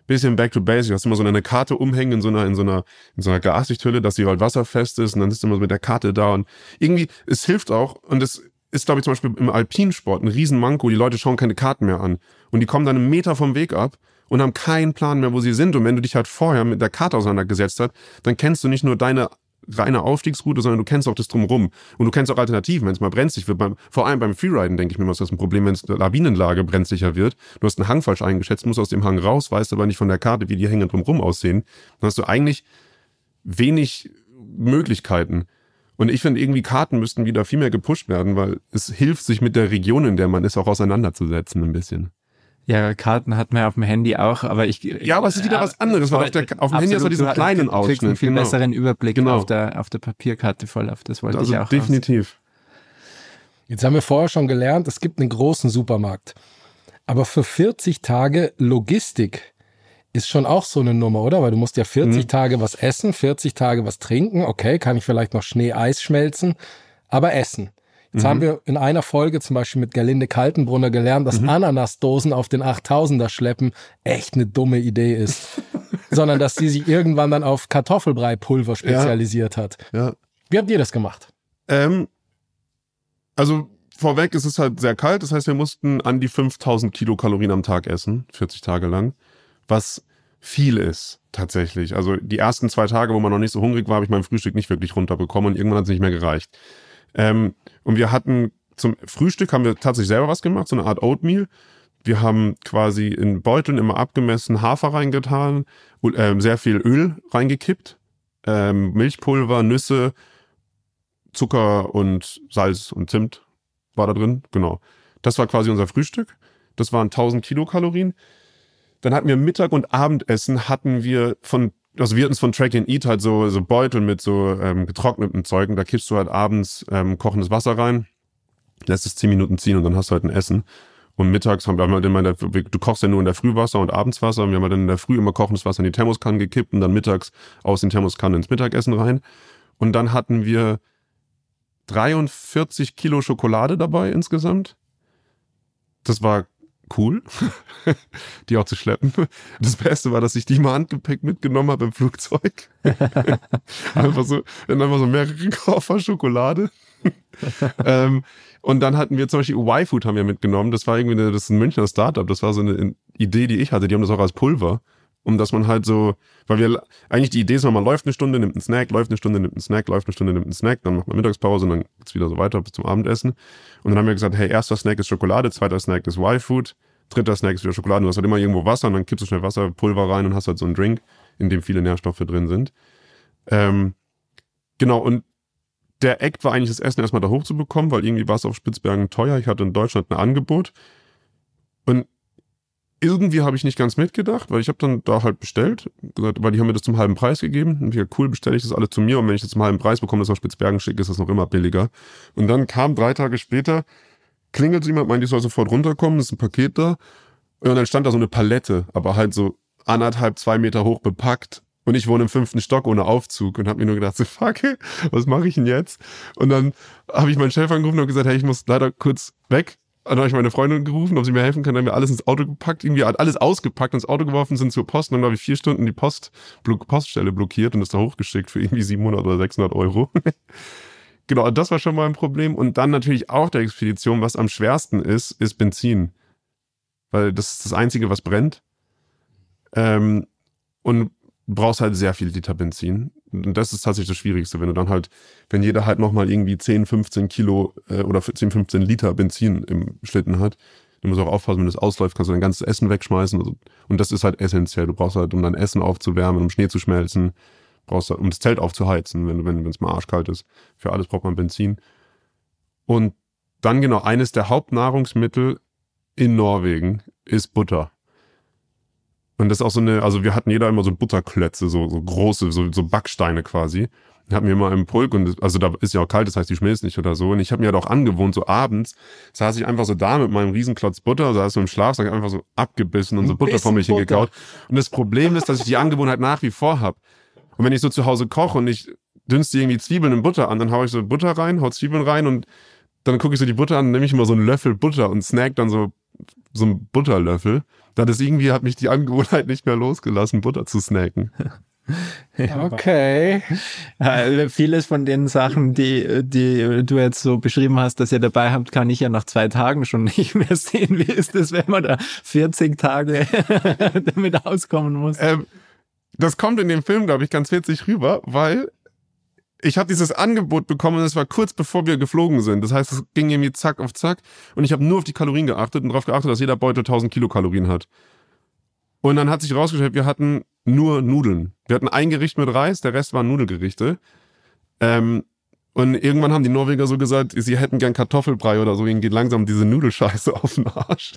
bisschen back to basic. Du hast immer so eine Karte umhängen in so einer, in so einer, in so einer Glashülle, dass sie halt wasserfest ist und dann ist du immer so mit der Karte da und irgendwie, es hilft auch und es ist, glaube ich, zum Beispiel im Alpinsport ein Riesenmanko. Die Leute schauen keine Karten mehr an und die kommen dann einen Meter vom Weg ab und haben keinen Plan mehr, wo sie sind. Und wenn du dich halt vorher mit der Karte auseinandergesetzt hast, dann kennst du nicht nur deine reine Aufstiegsroute, sondern du kennst auch das drumrum. Und du kennst auch Alternativen, wenn es mal brenzlig wird. Beim, vor allem beim Freeriden, denke ich mir, ist das ein Problem, wenn es Lawinenlage brenzlicher wird. Du hast einen Hang falsch eingeschätzt, musst aus dem Hang raus, weißt aber nicht von der Karte, wie die Hänge drumrum aussehen. Dann hast du eigentlich wenig Möglichkeiten. Und ich finde, irgendwie Karten müssten wieder viel mehr gepusht werden, weil es hilft, sich mit der Region, in der man ist, auch auseinanderzusetzen ein bisschen. Ja, Karten hat man auf dem Handy auch, aber ich. Ja, aber es ist wieder was anderes, weil auf der- auf dem Handy hast du diesen du kleinen kriegst einen Ausschnitt, viel genau. besseren Überblick Genau. auf, der, auf der Papierkarte voll auf. Das wollte Also ich auch. definitiv. Jetzt haben wir vorher schon gelernt, es gibt einen großen Supermarkt. Aber für 40 Tage Logistik ist schon auch so eine Nummer, oder? Weil du musst ja 40 Mhm. Tage was essen, 40 Tage was trinken. Okay, kann ich vielleicht noch Schnee, Eis schmelzen, aber essen. Jetzt Mhm. haben wir in einer Folge zum Beispiel mit Gerlinde Kaltenbrunner gelernt, Mhm. dass Ananasdosen auf den 8000er schleppen echt eine dumme Idee ist. Sondern dass sie sich irgendwann dann auf Kartoffelbrei-Pulver spezialisiert hat. Ja. Wie habt ihr das gemacht? Ähm, also vorweg ist es halt sehr kalt, das heißt, wir mussten an die 5000 Kilokalorien am Tag essen, 40 Tage lang, was viel ist tatsächlich. Also die ersten zwei Tage, wo man noch nicht so hungrig war, habe ich mein Frühstück nicht wirklich runterbekommen und irgendwann hat es nicht mehr gereicht. Ähm, und wir hatten zum Frühstück haben wir tatsächlich selber was gemacht, so eine Art Oatmeal. Wir haben quasi in Beuteln immer abgemessen Hafer reingetan, ähm, sehr viel Öl reingekippt, ähm, Milchpulver, Nüsse, Zucker und Salz und Zimt war da drin. Genau. Das war quasi unser Frühstück. Das waren 1000 Kilokalorien. Dann hatten wir Mittag- und Abendessen hatten wir von, also wir hatten es von Track and Eat halt so, so Beutel mit so ähm, getrockneten Zeugen. Da kippst du halt abends ähm, kochendes Wasser rein, lässt es 10 Minuten ziehen und dann hast du halt ein Essen. Und mittags haben wir halt immer in der, du kochst ja nur in der Früh Wasser und abends Wasser. Und wir haben halt dann in der Früh immer kochendes Wasser in die Thermoskannen gekippt und dann mittags aus den Thermoskannen ins Mittagessen rein. Und dann hatten wir 43 Kilo Schokolade dabei insgesamt. Das war cool, die auch zu schleppen. Das Beste war, dass ich die mal Handgepäck mitgenommen habe im Flugzeug. einfach so, dann einfach so mehrere Koffer Schokolade. ähm, und dann hatten wir zum Beispiel Y-Food haben wir mitgenommen. Das war irgendwie eine, das ist ein Münchner Startup. Das war so eine Idee, die ich hatte. Die haben das auch als Pulver. Um dass man halt so, weil wir, eigentlich die Idee ist, man läuft eine Stunde, nimmt einen Snack, läuft eine Stunde, nimmt einen Snack, läuft eine Stunde, nimmt einen Snack, dann macht man Mittagspause und dann geht's wieder so weiter bis zum Abendessen. Und dann haben wir gesagt, hey, erster Snack ist Schokolade, zweiter Snack ist Y-Food, dritter Snack ist wieder Schokolade. Du hast halt immer irgendwo Wasser und dann kippst du schnell Wasserpulver rein und hast halt so einen Drink, in dem viele Nährstoffe drin sind. Ähm, genau, und der Act war eigentlich das Essen erstmal da hochzubekommen, weil irgendwie war es auf Spitzbergen teuer. Ich hatte in Deutschland ein Angebot. Irgendwie habe ich nicht ganz mitgedacht, weil ich habe dann da halt bestellt, gesagt, weil die haben mir das zum halben Preis gegeben. Und ich gesagt, cool, bestelle ich das alle zu mir und wenn ich das zum halben Preis bekomme, das auf Spitzbergen schicke, ist das noch immer billiger. Und dann kam drei Tage später, klingelt jemand, meinte, ich soll sofort runterkommen, ist ein Paket da. Und dann stand da so eine Palette, aber halt so anderthalb, zwei Meter hoch bepackt. Und ich wohne im fünften Stock ohne Aufzug und habe mir nur gedacht, so fuck, was mache ich denn jetzt? Und dann habe ich meinen Chef angerufen und gesagt, hey, ich muss leider kurz weg. Dann habe ich meine Freundin gerufen, ob sie mir helfen kann. Dann haben wir alles ins Auto gepackt, irgendwie alles ausgepackt, ins Auto geworfen, sind zur Post. Und dann habe ich vier Stunden die Post, Poststelle blockiert und das da hochgeschickt für irgendwie 700 oder 600 Euro. genau, das war schon mal ein Problem. Und dann natürlich auch der Expedition, was am schwersten ist, ist Benzin. Weil das ist das Einzige, was brennt. Ähm, und brauchst halt sehr viel Liter Benzin. Und das ist tatsächlich das Schwierigste, wenn du dann halt, wenn jeder halt nochmal irgendwie 10, 15 Kilo äh, oder 10, 15 Liter Benzin im Schlitten hat, du musst auch aufpassen, wenn das ausläuft, kannst du dein ganzes Essen wegschmeißen. Also, und das ist halt essentiell. Du brauchst halt, um dein Essen aufzuwärmen, um Schnee zu schmelzen, brauchst halt, um das Zelt aufzuheizen, wenn wenn es mal arschkalt ist. Für alles braucht man Benzin. Und dann genau, eines der Hauptnahrungsmittel in Norwegen ist Butter. Und das ist auch so eine, also wir hatten jeder immer so Butterklötze, so, so große, so, so Backsteine quasi. Hatten wir immer im Pulk und das, also da ist ja auch kalt, das heißt, die schmilzt nicht oder so. Und ich habe mir halt auch angewohnt, so abends saß ich einfach so da mit meinem Riesenklotz Butter, saß so im Schlafsack einfach so abgebissen und so Butter vor mich hingekaut. Und das Problem ist, dass ich die Angewohnheit nach wie vor habe. Und wenn ich so zu Hause koche und ich dünste irgendwie Zwiebeln in Butter an, dann haue ich so Butter rein, hau Zwiebeln rein und dann gucke ich so die Butter an, nehme ich immer so einen Löffel Butter und snack dann so so einen Butterlöffel. Da das irgendwie hat mich die Angewohnheit nicht mehr losgelassen, Butter zu snacken. Okay. Ja, vieles von den Sachen, die, die du jetzt so beschrieben hast, dass ihr dabei habt, kann ich ja nach zwei Tagen schon nicht mehr sehen. Wie ist das, wenn man da 40 Tage damit auskommen muss? Ähm, das kommt in dem Film, glaube ich, ganz witzig rüber, weil ich habe dieses Angebot bekommen und es war kurz bevor wir geflogen sind. Das heißt, es ging irgendwie zack auf zack und ich habe nur auf die Kalorien geachtet und darauf geachtet, dass jeder Beutel 1000 Kilokalorien hat. Und dann hat sich herausgestellt, wir hatten nur Nudeln. Wir hatten ein Gericht mit Reis, der Rest waren Nudelgerichte. Ähm, und irgendwann haben die Norweger so gesagt, sie hätten gern Kartoffelbrei oder so, ihnen geht langsam diese Nudelscheiße auf den Arsch.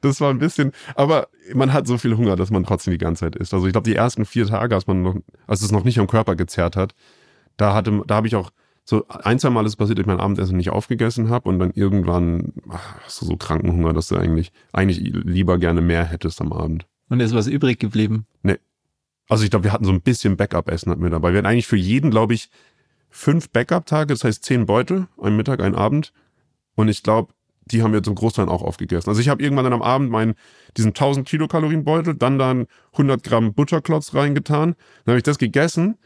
Das war ein bisschen, aber man hat so viel Hunger, dass man trotzdem die ganze Zeit isst. Also ich glaube, die ersten vier Tage, als man noch, als es noch nicht am Körper gezerrt hat, da hatte, da habe ich auch so ein, zwei Mal ist passiert, dass ich mein Abendessen nicht aufgegessen habe und dann irgendwann ach, hast du so Krankenhunger, dass du eigentlich, eigentlich lieber gerne mehr hättest am Abend. Und ist was übrig geblieben? Nee. Also ich glaube, wir hatten so ein bisschen Backup-Essen hatten wir dabei. Wir hatten eigentlich für jeden, glaube ich, fünf Backup-Tage, das heißt zehn Beutel, ein Mittag, ein Abend. Und ich glaube, die haben wir zum Großteil auch aufgegessen. Also ich habe irgendwann dann am Abend meinen, diesen 1000 Kilokalorien Beutel, dann dann 100 Gramm Butterklotz reingetan. Dann habe ich das gegessen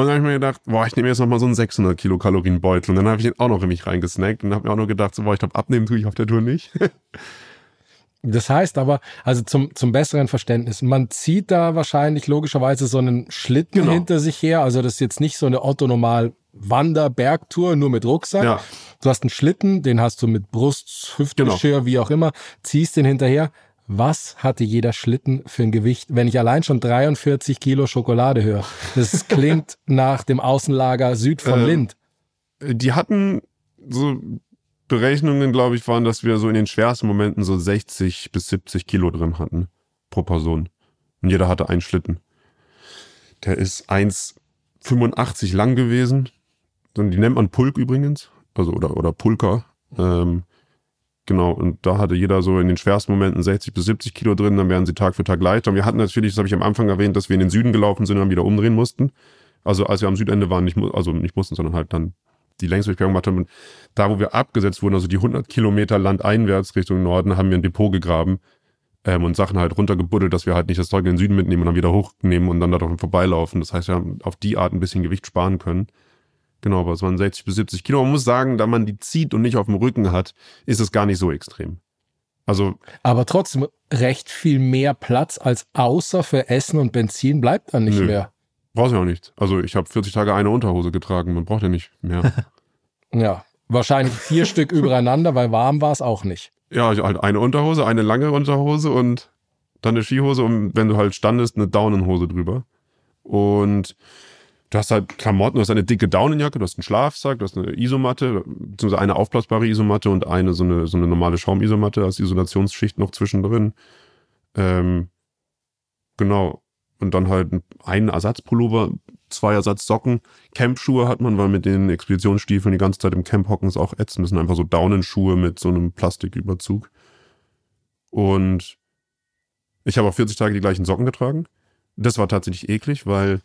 und dann habe ich mir gedacht, boah, ich nehme jetzt nochmal so einen 600 Kilokalorien Beutel. Und dann habe ich den auch noch in mich reingesnackt und habe mir auch nur gedacht, so, boah, ich glaube, abnehmen tue ich auf der Tour nicht. Das heißt aber, also zum, zum besseren Verständnis, man zieht da wahrscheinlich logischerweise so einen Schlitten genau. hinter sich her. Also das ist jetzt nicht so eine Otto-Normal Wander-Bergtour, nur mit Rucksack. Ja. Du hast einen Schlitten, den hast du mit Brust, Hüftgeschirr, genau. wie auch immer, ziehst den hinterher. Was hatte jeder Schlitten für ein Gewicht, wenn ich allein schon 43 Kilo Schokolade höre? Das klingt nach dem Außenlager Süd von äh, Lind. Die hatten so Berechnungen, glaube ich, waren, dass wir so in den schwersten Momenten so 60 bis 70 Kilo drin hatten pro Person. Und jeder hatte einen Schlitten. Der ist 1,85 lang gewesen. Die nennt man Pulk übrigens. Also, oder, oder Pulker. Ähm, genau. Und da hatte jeder so in den schwersten Momenten 60 bis 70 Kilo drin. Dann werden sie Tag für Tag leichter. Und wir hatten natürlich, das habe ich am Anfang erwähnt, dass wir in den Süden gelaufen sind und dann wieder umdrehen mussten. Also, als wir am Südende waren, nicht, also nicht mussten, sondern halt dann die Längsdurchquerung gemacht haben. Und da, wo wir abgesetzt wurden, also die 100 Kilometer landeinwärts Richtung Norden, haben wir ein Depot gegraben ähm, und Sachen halt runtergebuddelt, dass wir halt nicht das Zeug in den Süden mitnehmen und dann wieder hochnehmen und dann darauf vorbeilaufen. Das heißt, wir haben auf die Art ein bisschen Gewicht sparen können. Genau, aber es waren 60 bis 70 Kilo. Man muss sagen, da man die zieht und nicht auf dem Rücken hat, ist es gar nicht so extrem. Also. Aber trotzdem recht viel mehr Platz als außer für Essen und Benzin bleibt dann nicht nö. mehr. Brauchst du auch nicht. Also ich habe 40 Tage eine Unterhose getragen, man braucht ja nicht mehr. ja, wahrscheinlich vier Stück übereinander, weil warm war es auch nicht. Ja, halt eine Unterhose, eine lange Unterhose und dann eine Skihose und wenn du halt standest, eine Daunenhose drüber. Und du hast halt Klamotten, du hast eine dicke Daunenjacke, du hast einen Schlafsack, du hast eine Isomatte, beziehungsweise eine aufblasbare Isomatte und eine so eine, so eine normale Schaumisomatte als Isolationsschicht noch zwischendrin. Ähm, genau. Und dann halt einen Ersatzpullover, zwei Ersatzsocken. Campschuhe hat man, weil mit den Expeditionsstiefeln die ganze Zeit im Camp hocken ist auch ätzend. Das sind einfach so Daunenschuhe mit so einem Plastiküberzug. Und ich habe auch 40 Tage die gleichen Socken getragen. Das war tatsächlich eklig, weil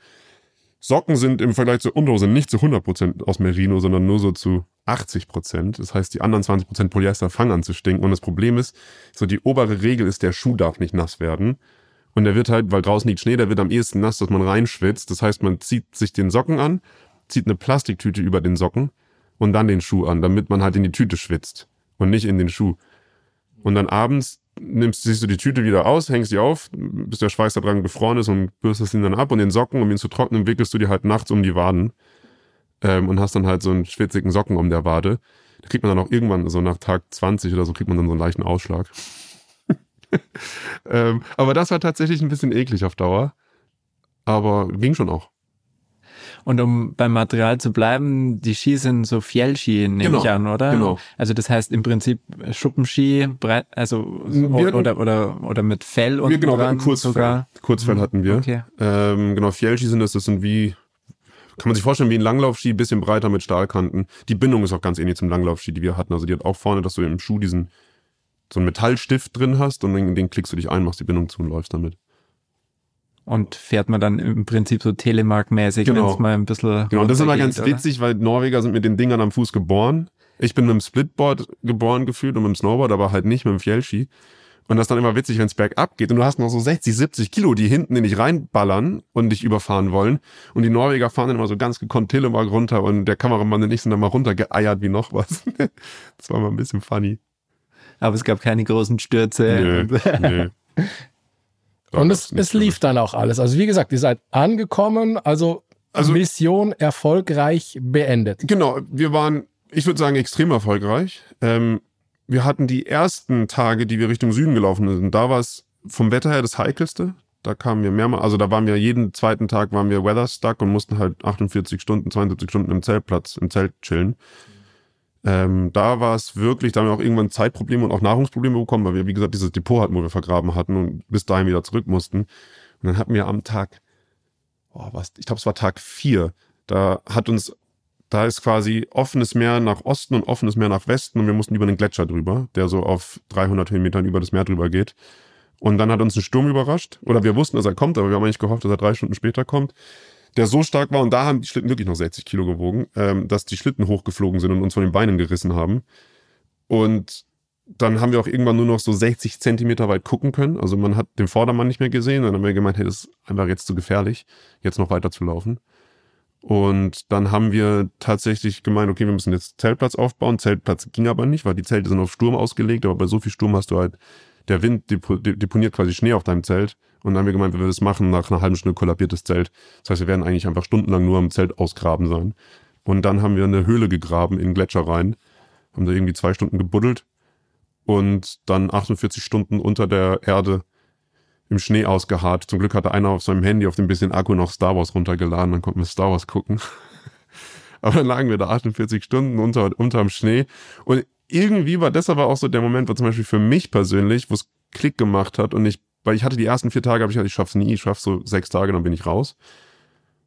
Socken sind im Vergleich zur Unterhose nicht zu 100% aus Merino, sondern nur so zu 80%. Das heißt, die anderen 20% Polyester fangen an zu stinken. Und das Problem ist, so die obere Regel ist, der Schuh darf nicht nass werden. Und der wird halt, weil draußen liegt Schnee, der wird am ehesten nass, dass man reinschwitzt. Das heißt, man zieht sich den Socken an, zieht eine Plastiktüte über den Socken und dann den Schuh an, damit man halt in die Tüte schwitzt und nicht in den Schuh. Und dann abends nimmst siehst du die Tüte wieder aus, hängst sie auf, bis der Schweiß da dran gefroren ist und bürstest ihn dann ab und den Socken, um ihn zu trocknen, wickelst du dir halt nachts um die Waden ähm, und hast dann halt so einen schwitzigen Socken um der Wade. Da kriegt man dann auch irgendwann, so nach Tag 20 oder so, kriegt man dann so einen leichten Ausschlag. ähm, aber das war tatsächlich ein bisschen eklig auf Dauer. Aber ging schon auch. Und um beim Material zu bleiben, die Ski sind so Fjellski, nehme Genau, ich an, oder? genau. Also das heißt im Prinzip Schuppenski, breit, also Wir oder, oder, oder mit Fell und Wir, genau, wir Kurzfell. sogar. Kurzfell hatten wir. Okay. Ähm, genau, Fjellski sind das, das sind wie, kann man sich vorstellen, wie ein Langlaufski, bisschen breiter mit Stahlkanten. Die Bindung ist auch ganz ähnlich zum Langlaufski, die wir hatten. Also die hat auch vorne, dass du im Schuh diesen, so einen Metallstift drin hast und in den klickst du dich ein, machst die Bindung zu und läufst damit. Und fährt man dann im Prinzip so Telemark-mäßig, Genau. wenn es mal ein bisschen. Genau, und das ist immer ganz oder? witzig, weil Norweger sind mit den Dingern am Fuß geboren. Ich bin mit dem Splitboard geboren gefühlt und mit dem Snowboard, aber halt nicht mit dem Fjellski. Und das ist dann immer witzig, wenn es bergab geht und du hast noch so 60, 70 Kilo, die hinten in dich reinballern und dich überfahren wollen. Und die Norweger fahren dann immer so ganz gekonnt Telemark runter und der Kameramann und ich sind dann mal runtergeeiert wie noch was. das war mal ein bisschen funny. Aber es gab keine großen Stürze. Nö, nö. Und es, es lief dann auch alles. Also wie gesagt, ihr seid angekommen, also, Also- Mission erfolgreich beendet. Genau, wir waren, ich würde sagen, extrem erfolgreich. Ähm, wir hatten die ersten Tage, die wir Richtung Süden gelaufen sind. Da war es vom Wetter her das heikelste. Da kamen wir mehrmals, also da waren wir jeden zweiten Tag waren wir weather stuck und mussten halt 48 Stunden, 72 Stunden im Zeltplatz, im Zelt chillen. Ähm, da war es wirklich, da haben wir auch irgendwann Zeitprobleme und auch Nahrungsprobleme bekommen, weil wir, wie gesagt, dieses Depot hatten, wo wir vergraben hatten und bis dahin wieder zurück mussten. Und dann hatten wir am Tag, oh, was, ich glaube, es war Tag vier. Da hat uns, da ist quasi offenes Meer nach Osten und offenes Meer nach Westen und wir mussten über einen Gletscher drüber, der so auf 300 Höhenmetern über das Meer drüber geht. Und dann hat uns ein Sturm überrascht. Oder wir wussten, dass er kommt, aber wir haben eigentlich gehofft, dass er drei Stunden später kommt. Der so stark war, und da haben die Schlitten wirklich noch 60 Kilo gewogen, ähm, dass die Schlitten hochgeflogen sind und uns von den Beinen gerissen haben. Und dann haben wir auch irgendwann nur noch so 60 Zentimeter weit gucken können. Also man hat den Vordermann nicht mehr gesehen. Dann haben wir gemeint, hey, das ist einfach jetzt zu gefährlich, jetzt noch weiter zu laufen. Und dann haben wir tatsächlich gemeint, okay, wir müssen jetzt Zeltplatz aufbauen. Zeltplatz ging aber nicht, weil die Zelte sind auf Sturm ausgelegt, aber bei so viel Sturm hast du halt, der Wind depo de- deponiert quasi Schnee auf deinem Zelt. Und dann haben wir gemeint, wir das machen, nach einer halben Stunde kollabiert das Zelt. Das heißt, wir werden eigentlich einfach stundenlang nur am Zelt ausgraben sein. Und dann haben wir eine Höhle gegraben in Gletscher rein, haben da irgendwie zwei Stunden gebuddelt und dann 48 Stunden unter der Erde im Schnee ausgeharrt. Zum Glück hatte einer auf seinem Handy auf dem bisschen Akku noch Star Wars runtergeladen, dann konnten wir Star Wars gucken. Aber dann lagen wir da 48 Stunden unter, unterm Schnee. Und irgendwie war das aber auch so der Moment, wo zum Beispiel für mich persönlich, wo es Klick gemacht hat und ich, weil ich hatte die ersten vier Tage, habe ich gesagt, ich schaff's nie, ich schaff's so sechs Tage, dann bin ich raus.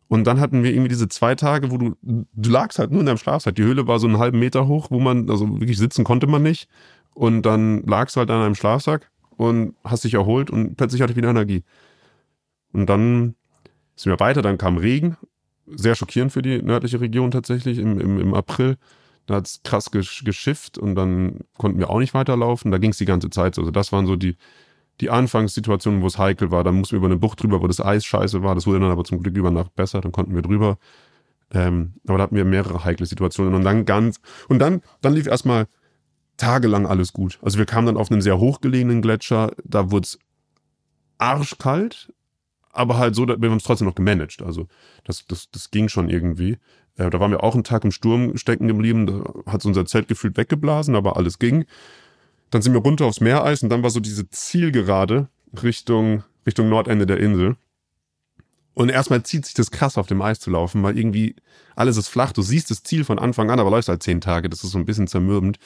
Und dann hatten wir irgendwie diese zwei Tage, wo du, du lagst halt nur in deinem Schlafsack. Die Höhle war so einen halben Meter hoch, wo man, also wirklich sitzen konnte man nicht. Und dann lagst du halt an einem Schlafsack und hast dich erholt und plötzlich hatte ich wieder Energie. Und dann sind wir weiter, dann kam Regen. Sehr schockierend für die nördliche Region tatsächlich im, im, im April. Da hat's krass gesch geschifft und dann konnten wir auch nicht weiterlaufen. Da ging's die ganze Zeit so. Also das waren so die, die Anfangssituationen, wo es heikel war. Dann mussten wir über eine Bucht drüber, wo das Eis scheiße war. Das wurde dann aber zum Glück über Nacht besser. Dann konnten wir drüber. Ähm, aber da hatten wir mehrere heikle Situationen. Und dann ganz, und dann, dann lief erstmal tagelang alles gut. Also wir kamen dann auf einen sehr hochgelegenen Gletscher. Da wurde es arschkalt, aber halt so, wir haben es trotzdem noch gemanagt. Also das, das, das ging schon irgendwie. Äh, da waren wir auch einen Tag im Sturm stecken geblieben. Da hat unser Zelt gefühlt weggeblasen, aber alles ging. Dann sind wir runter aufs Meereis und dann war so diese Zielgerade Richtung, Richtung Nordende der Insel. Und erstmal zieht sich das krass auf dem Eis zu laufen, weil irgendwie alles ist flach. Du siehst das Ziel von Anfang an, aber läufst halt zehn Tage. Das ist so ein bisschen zermürbend.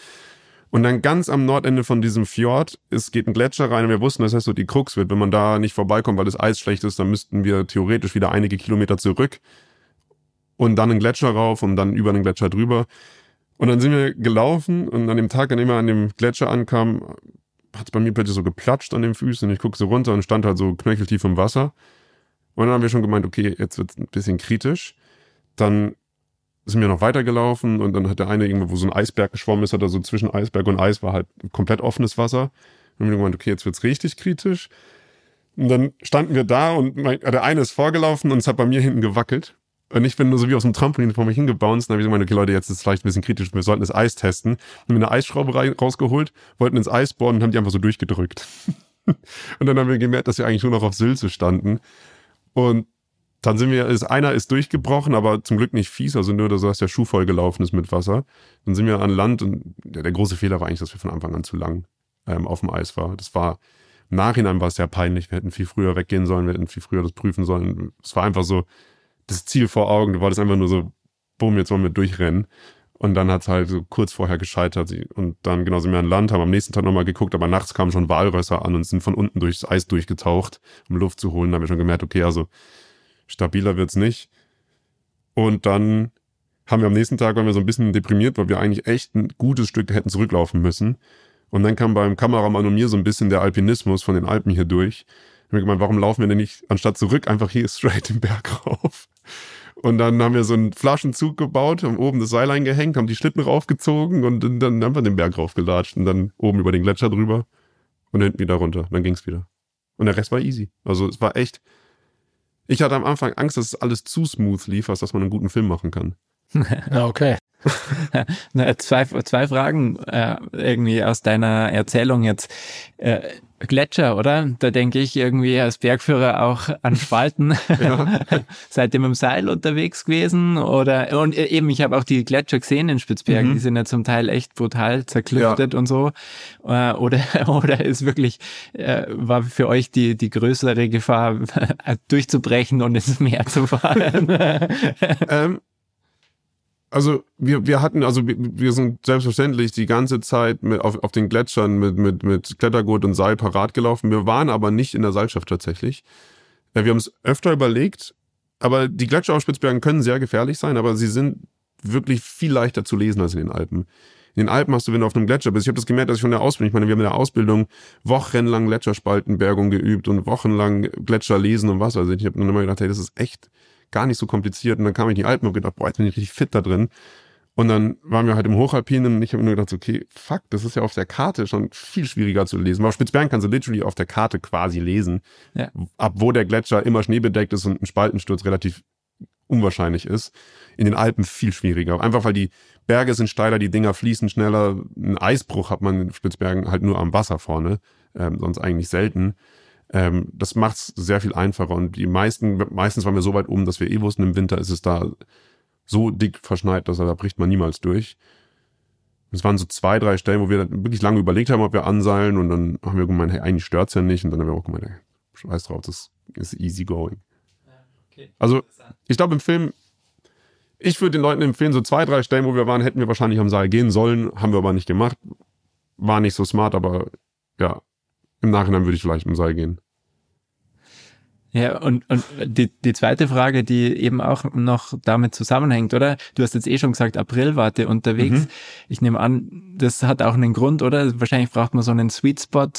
Und dann ganz am Nordende von diesem Fjord, es geht ein Gletscher rein und wir wussten, dass das so die Krux wird. Wenn man da nicht vorbeikommt, weil das Eis schlecht ist, dann müssten wir theoretisch wieder einige Kilometer zurück und dann einen Gletscher rauf und dann über den Gletscher drüber. Und dann sind wir gelaufen und an dem Tag, an dem wir an dem Gletscher ankamen, hat es bei mir plötzlich so geplatscht an den Füßen und ich gucke so runter und stand halt so knöcheltief im Wasser. Und dann haben wir schon gemeint, okay, jetzt wird es ein bisschen kritisch. Dann sind wir noch weitergelaufen und dann hat der eine irgendwo, wo so ein Eisberg geschwommen ist, hat er so zwischen Eisberg und Eis war halt komplett offenes Wasser. Und wir gemeint, okay, jetzt wird's richtig kritisch. Und dann standen wir da und mein, der eine ist vorgelaufen und es hat bei mir hinten gewackelt. Und ich bin nur so wie aus dem Trampolin vor mich hingebounced. Dann habe ich gemeint, okay Leute, jetzt ist es vielleicht ein bisschen kritisch. Wir sollten das Eis testen. Haben wir eine Eisschraube rausgeholt, wollten ins Eis bohren und haben die einfach so durchgedrückt. und dann haben wir gemerkt, dass wir eigentlich nur noch auf Sülze standen. Und dann sind wir, ist, einer ist durchgebrochen, aber zum Glück nicht fies, also nur, dass der Schuh voll gelaufen ist mit Wasser. Dann sind wir an Land und der, der große Fehler war eigentlich, dass wir von Anfang an zu lang ähm, auf dem Eis waren. Das war, im Nachhinein war es sehr peinlich. Wir hätten viel früher weggehen sollen, wir hätten viel früher das prüfen sollen. Es war einfach so, das Ziel vor Augen, du wolltest einfach nur so, bumm, jetzt wollen wir durchrennen. Und dann hat es halt so kurz vorher gescheitert. Und dann genau sind wir an Land, haben am nächsten Tag nochmal geguckt, aber nachts kamen schon Walrösser an und sind von unten durchs Eis durchgetaucht, um Luft zu holen. Da haben wir schon gemerkt, okay, also stabiler wird's nicht. Und dann haben wir am nächsten Tag, waren wir so ein bisschen deprimiert, weil wir eigentlich echt ein gutes Stück hätten zurücklaufen müssen. Und dann kam beim Kameramann und mir so ein bisschen der Alpinismus von den Alpen hier durch. Ich habe gemeint, warum laufen wir denn nicht anstatt zurück einfach hier straight den Berg rauf? Und dann haben wir so einen Flaschenzug gebaut, haben oben das Seil eingehängt, haben die Schlitten raufgezogen und dann haben wir den Berg raufgelatscht und dann oben über den Gletscher drüber und hinten wieder runter. Dann ging's wieder. Und der Rest war easy. Also es war echt, ich hatte am Anfang Angst, dass es alles zu smooth lief, als dass man einen guten Film machen kann. Ja, okay. zwei, zwei Fragen äh, irgendwie aus deiner Erzählung jetzt. Äh, Gletscher, oder? Da denke ich irgendwie als Bergführer auch an Spalten. Ja. Seid ihr mit dem Seil unterwegs gewesen? Oder und eben, ich habe auch die Gletscher gesehen in Spitzbergen, mhm. die sind ja zum Teil echt brutal zerklüftet ja. und so. Äh, oder, oder ist wirklich, äh, war für euch die, die größere Gefahr, durchzubrechen und ins Meer zu fahren? ähm, also wir, wir hatten, also wir, wir sind selbstverständlich die ganze Zeit mit, auf, auf den Gletschern mit, mit, mit Klettergurt und Seil parat gelaufen. Wir waren aber nicht in der Seilschaft tatsächlich. Ja, wir haben es öfter überlegt, aber die Gletscher auf Spitzbergen können sehr gefährlich sein, aber sie sind wirklich viel leichter zu lesen als in den Alpen. In den Alpen hast du, wenn du auf einem Gletscher bist, ich habe das gemerkt, dass ich von der Ausbildung, ich meine, wir haben in der Ausbildung wochenlang Gletscherspaltenbergung geübt und wochenlang Gletscher lesen und was. Also ich habe dann immer gedacht, hey, das ist echt gar nicht so kompliziert. Und dann kam ich in die Alpen und gedacht, boah, jetzt bin ich richtig fit da drin. Und dann waren wir halt im Hochalpinen und ich habe nur gedacht, okay, fuck, das ist ja auf der Karte schon viel schwieriger zu lesen. Aber auf Spitzbergen kannst du literally auf der Karte quasi lesen, ja. ab wo der Gletscher immer schneebedeckt ist und ein Spaltensturz relativ unwahrscheinlich ist. In den Alpen viel schwieriger. Einfach weil die Berge sind steiler, die Dinger fließen schneller. Ein Eisbruch hat man in Spitzbergen halt nur am Wasser vorne, ähm, sonst eigentlich selten. Ähm, das macht es sehr viel einfacher. Und die meisten, meistens waren wir so weit um, dass wir eh wussten, im Winter ist es da so dick verschneit, dass da bricht man niemals durch. Es waren so zwei, drei Stellen, wo wir wirklich lange überlegt haben, ob wir anseilen. Und dann haben wir gemeint, hey, eigentlich stört's ja nicht. Und dann haben wir auch gemeint, hey, scheiß drauf, das ist easy going. Okay. Also, ich glaube, im Film, ich würde den Leuten empfehlen, so zwei, drei Stellen, wo wir waren, hätten wir wahrscheinlich am Seil gehen sollen, haben wir aber nicht gemacht. War nicht so smart, aber ja, im Nachhinein würde ich vielleicht im Seil gehen. Ja, und, und die, die zweite Frage, die eben auch noch damit zusammenhängt, oder? Du hast jetzt eh schon gesagt, April wart ihr unterwegs. Mhm. Ich nehme an, das hat auch einen Grund, oder? Wahrscheinlich braucht man so einen Sweet Spot,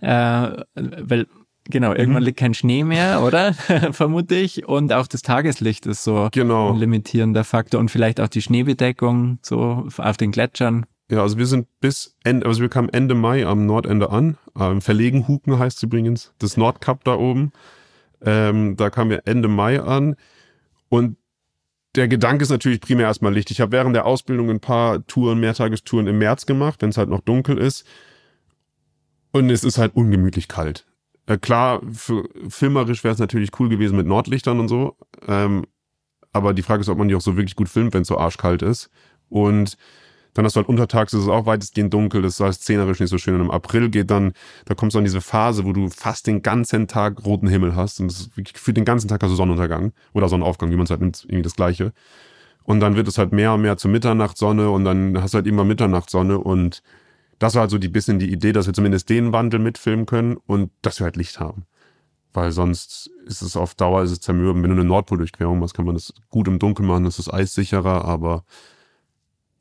äh, weil Genau, irgendwann mhm. liegt kein Schnee mehr, oder? Vermute ich. Und auch das Tageslicht ist so genau. ein limitierender Faktor und vielleicht auch die Schneebedeckung so auf den Gletschern. Ja, also wir sind bis Ende, also wir kamen Ende Mai am Nordende an. Ähm, Verlegenhuken heißt übrigens, das Nordkap da oben. Ähm, da kamen wir Ende Mai an. Und der Gedanke ist natürlich primär erstmal Licht. Ich habe während der Ausbildung ein paar Touren, Mehrtagestouren im März gemacht, wenn es halt noch dunkel ist. Und es ist halt ungemütlich kalt. Äh, klar, für, filmerisch wäre es natürlich cool gewesen mit Nordlichtern und so. Ähm, aber die Frage ist, ob man die auch so wirklich gut filmt, wenn es so arschkalt ist. Und Dann hast du halt untertags, ist es auch weitestgehend dunkel, das heißt szenerisch nicht so schön. Und im April geht dann, da kommst du an diese Phase, wo du fast den ganzen Tag roten Himmel hast. Und das für den ganzen Tag hast du Sonnenuntergang oder Sonnenaufgang, wie man es halt nimmt, irgendwie das Gleiche. Und dann wird es halt mehr und mehr zur Mitternachtssonne und dann hast du halt immer Mitternachtssonne und das war halt so die bisschen die Idee, dass wir zumindest den Wandel mitfilmen können und dass wir halt Licht haben. Weil sonst ist es auf Dauer ist es zermürbend. Wenn du eine Nordpoldurchquerung machst, kann man das gut im Dunkeln machen, das ist eissicherer, aber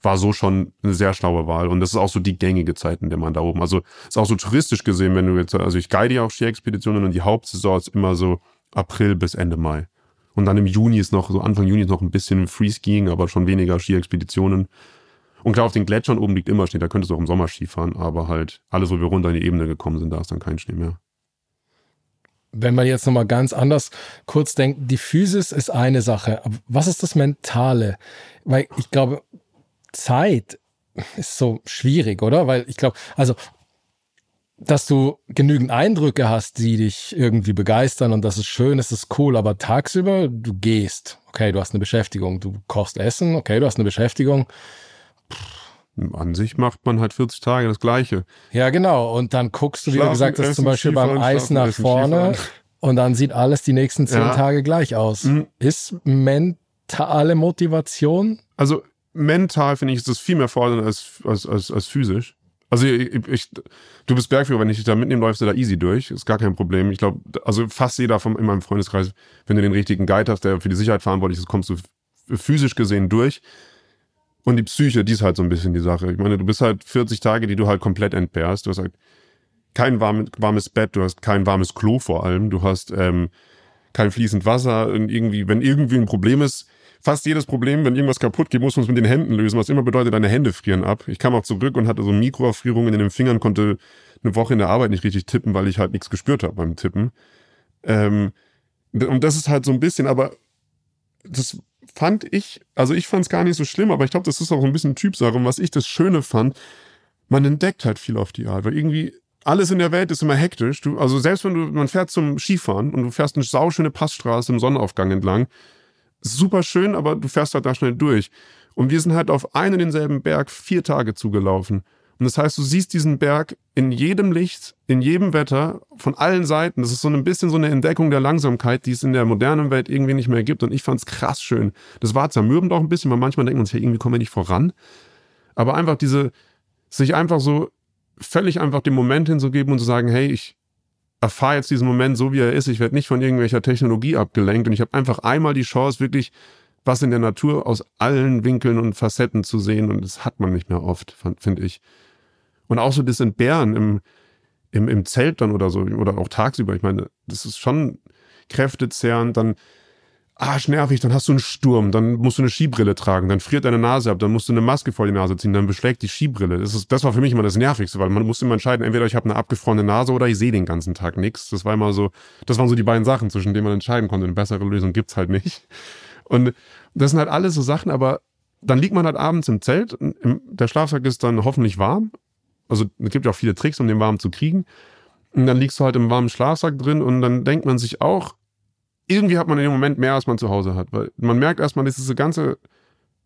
war so schon eine sehr schlaue Wahl. Und das ist auch so die gängige Zeit, in der man da oben. Also ist auch so touristisch gesehen, wenn du jetzt, also ich guide ja auch Ski-Expeditionen und die Hauptsaison ist immer so April bis Ende Mai. Und dann im Juni ist noch, so Anfang Juni ist noch ein bisschen Freeskiing, aber schon weniger Ski-Expeditionen. Und klar, auf den Gletschern oben liegt immer Schnee, da könntest du auch im Sommer Ski fahren, aber halt alles, wo wir runter in die Ebene gekommen sind, da ist dann kein Schnee mehr. Wenn man jetzt nochmal ganz anders kurz denkt, die Physis ist eine Sache, aber was ist das Mentale? Weil ich glaube, Zeit ist so schwierig, oder? Weil ich glaube, also dass du genügend Eindrücke hast, die dich irgendwie begeistern und das ist schön, das ist cool, aber tagsüber du gehst, okay, du hast eine Beschäftigung, du kochst Essen, okay, du hast eine Beschäftigung. An sich macht man halt 40 Tage das Gleiche. Ja, genau. Und dann guckst du, wie du gesagt hast, zum Beispiel beim Eis nach vorne und dann sieht alles die nächsten zehn ja. Tage gleich aus. Mhm. Ist mentale Motivation? Also mental finde ich, ist das viel mehr fordernd als, als, als, als physisch. Also ich, ich, du bist Bergführer, wenn ich dich da mitnehme, läufst du da easy durch. Ist gar kein Problem. Ich glaube, also fast jeder vom, in meinem Freundeskreis, wenn du den richtigen Guide hast, der für die Sicherheit verantwortlich ist, kommst du physisch gesehen durch. Und die Psyche, die ist halt so ein bisschen die Sache. Ich meine, du bist halt 40 Tage, die du halt komplett entbehrst. Du hast halt kein warmes, warmes Bett, du hast kein warmes Klo vor allem, du hast ähm, kein fließend Wasser und irgendwie, wenn irgendwie ein Problem ist, fast jedes Problem, wenn irgendwas kaputt geht, muss man es mit den Händen lösen, was immer bedeutet, deine Hände frieren ab. Ich kam auch zurück und hatte so Mikroerfrierungen in den Fingern, konnte eine Woche in der Arbeit nicht richtig tippen, weil ich halt nichts gespürt habe beim Tippen. Ähm, und das ist halt so ein bisschen, aber das fand ich, also ich fand es gar nicht so schlimm, aber ich glaube, das ist auch ein bisschen Typsache. Und was ich das Schöne fand, man entdeckt halt viel auf die Art, weil irgendwie alles in der Welt ist immer hektisch. Du, also selbst wenn du, man fährt zum Skifahren und du fährst eine sauschöne Passstraße im Sonnenaufgang entlang, super schön, aber du fährst halt da schnell durch. Und wir sind halt auf einen denselben Berg vier Tage zugelaufen. Und das heißt, du siehst diesen Berg in jedem Licht, in jedem Wetter, von allen Seiten. Das ist so ein bisschen so eine Entdeckung der Langsamkeit, die es in der modernen Welt irgendwie nicht mehr gibt. Und ich fand es krass schön. Das war zermürbend auch ein bisschen, weil manchmal denkt man sich, ja, irgendwie kommen wir nicht voran. Aber einfach diese, sich einfach so völlig einfach den Moment hinzugeben und zu sagen, hey, ich, erfahre jetzt diesen Moment so, wie er ist. Ich werde nicht von irgendwelcher Technologie abgelenkt und ich habe einfach einmal die Chance, wirklich was in der Natur aus allen Winkeln und Facetten zu sehen und das hat man nicht mehr oft, finde ich. Und auch so das Entbehren im, im, im Zelt dann oder so oder auch tagsüber. Ich meine, das ist schon kräftezehrend. Dann arschnervig, dann hast du einen Sturm, dann musst du eine Skibrille tragen, dann friert deine Nase ab, dann musst du eine Maske vor die Nase ziehen, dann beschlägt die Skibrille. Das, ist, das war für mich immer das Nervigste, weil man musste immer entscheiden, entweder ich habe eine abgefrorene Nase oder ich sehe den ganzen Tag nichts. Das war immer so, das waren so die beiden Sachen, zwischen denen man entscheiden konnte. Eine bessere Lösung gibt's halt nicht. Und das sind halt alles so Sachen, aber dann liegt man halt abends im Zelt, der Schlafsack ist dann hoffentlich warm. Also es gibt ja auch viele Tricks, um den warm zu kriegen. Und dann liegst du halt im warmen Schlafsack drin und dann denkt man sich auch, irgendwie hat man in dem Moment mehr, als man zu Hause hat. Weil man merkt erstmal, dass diese ganze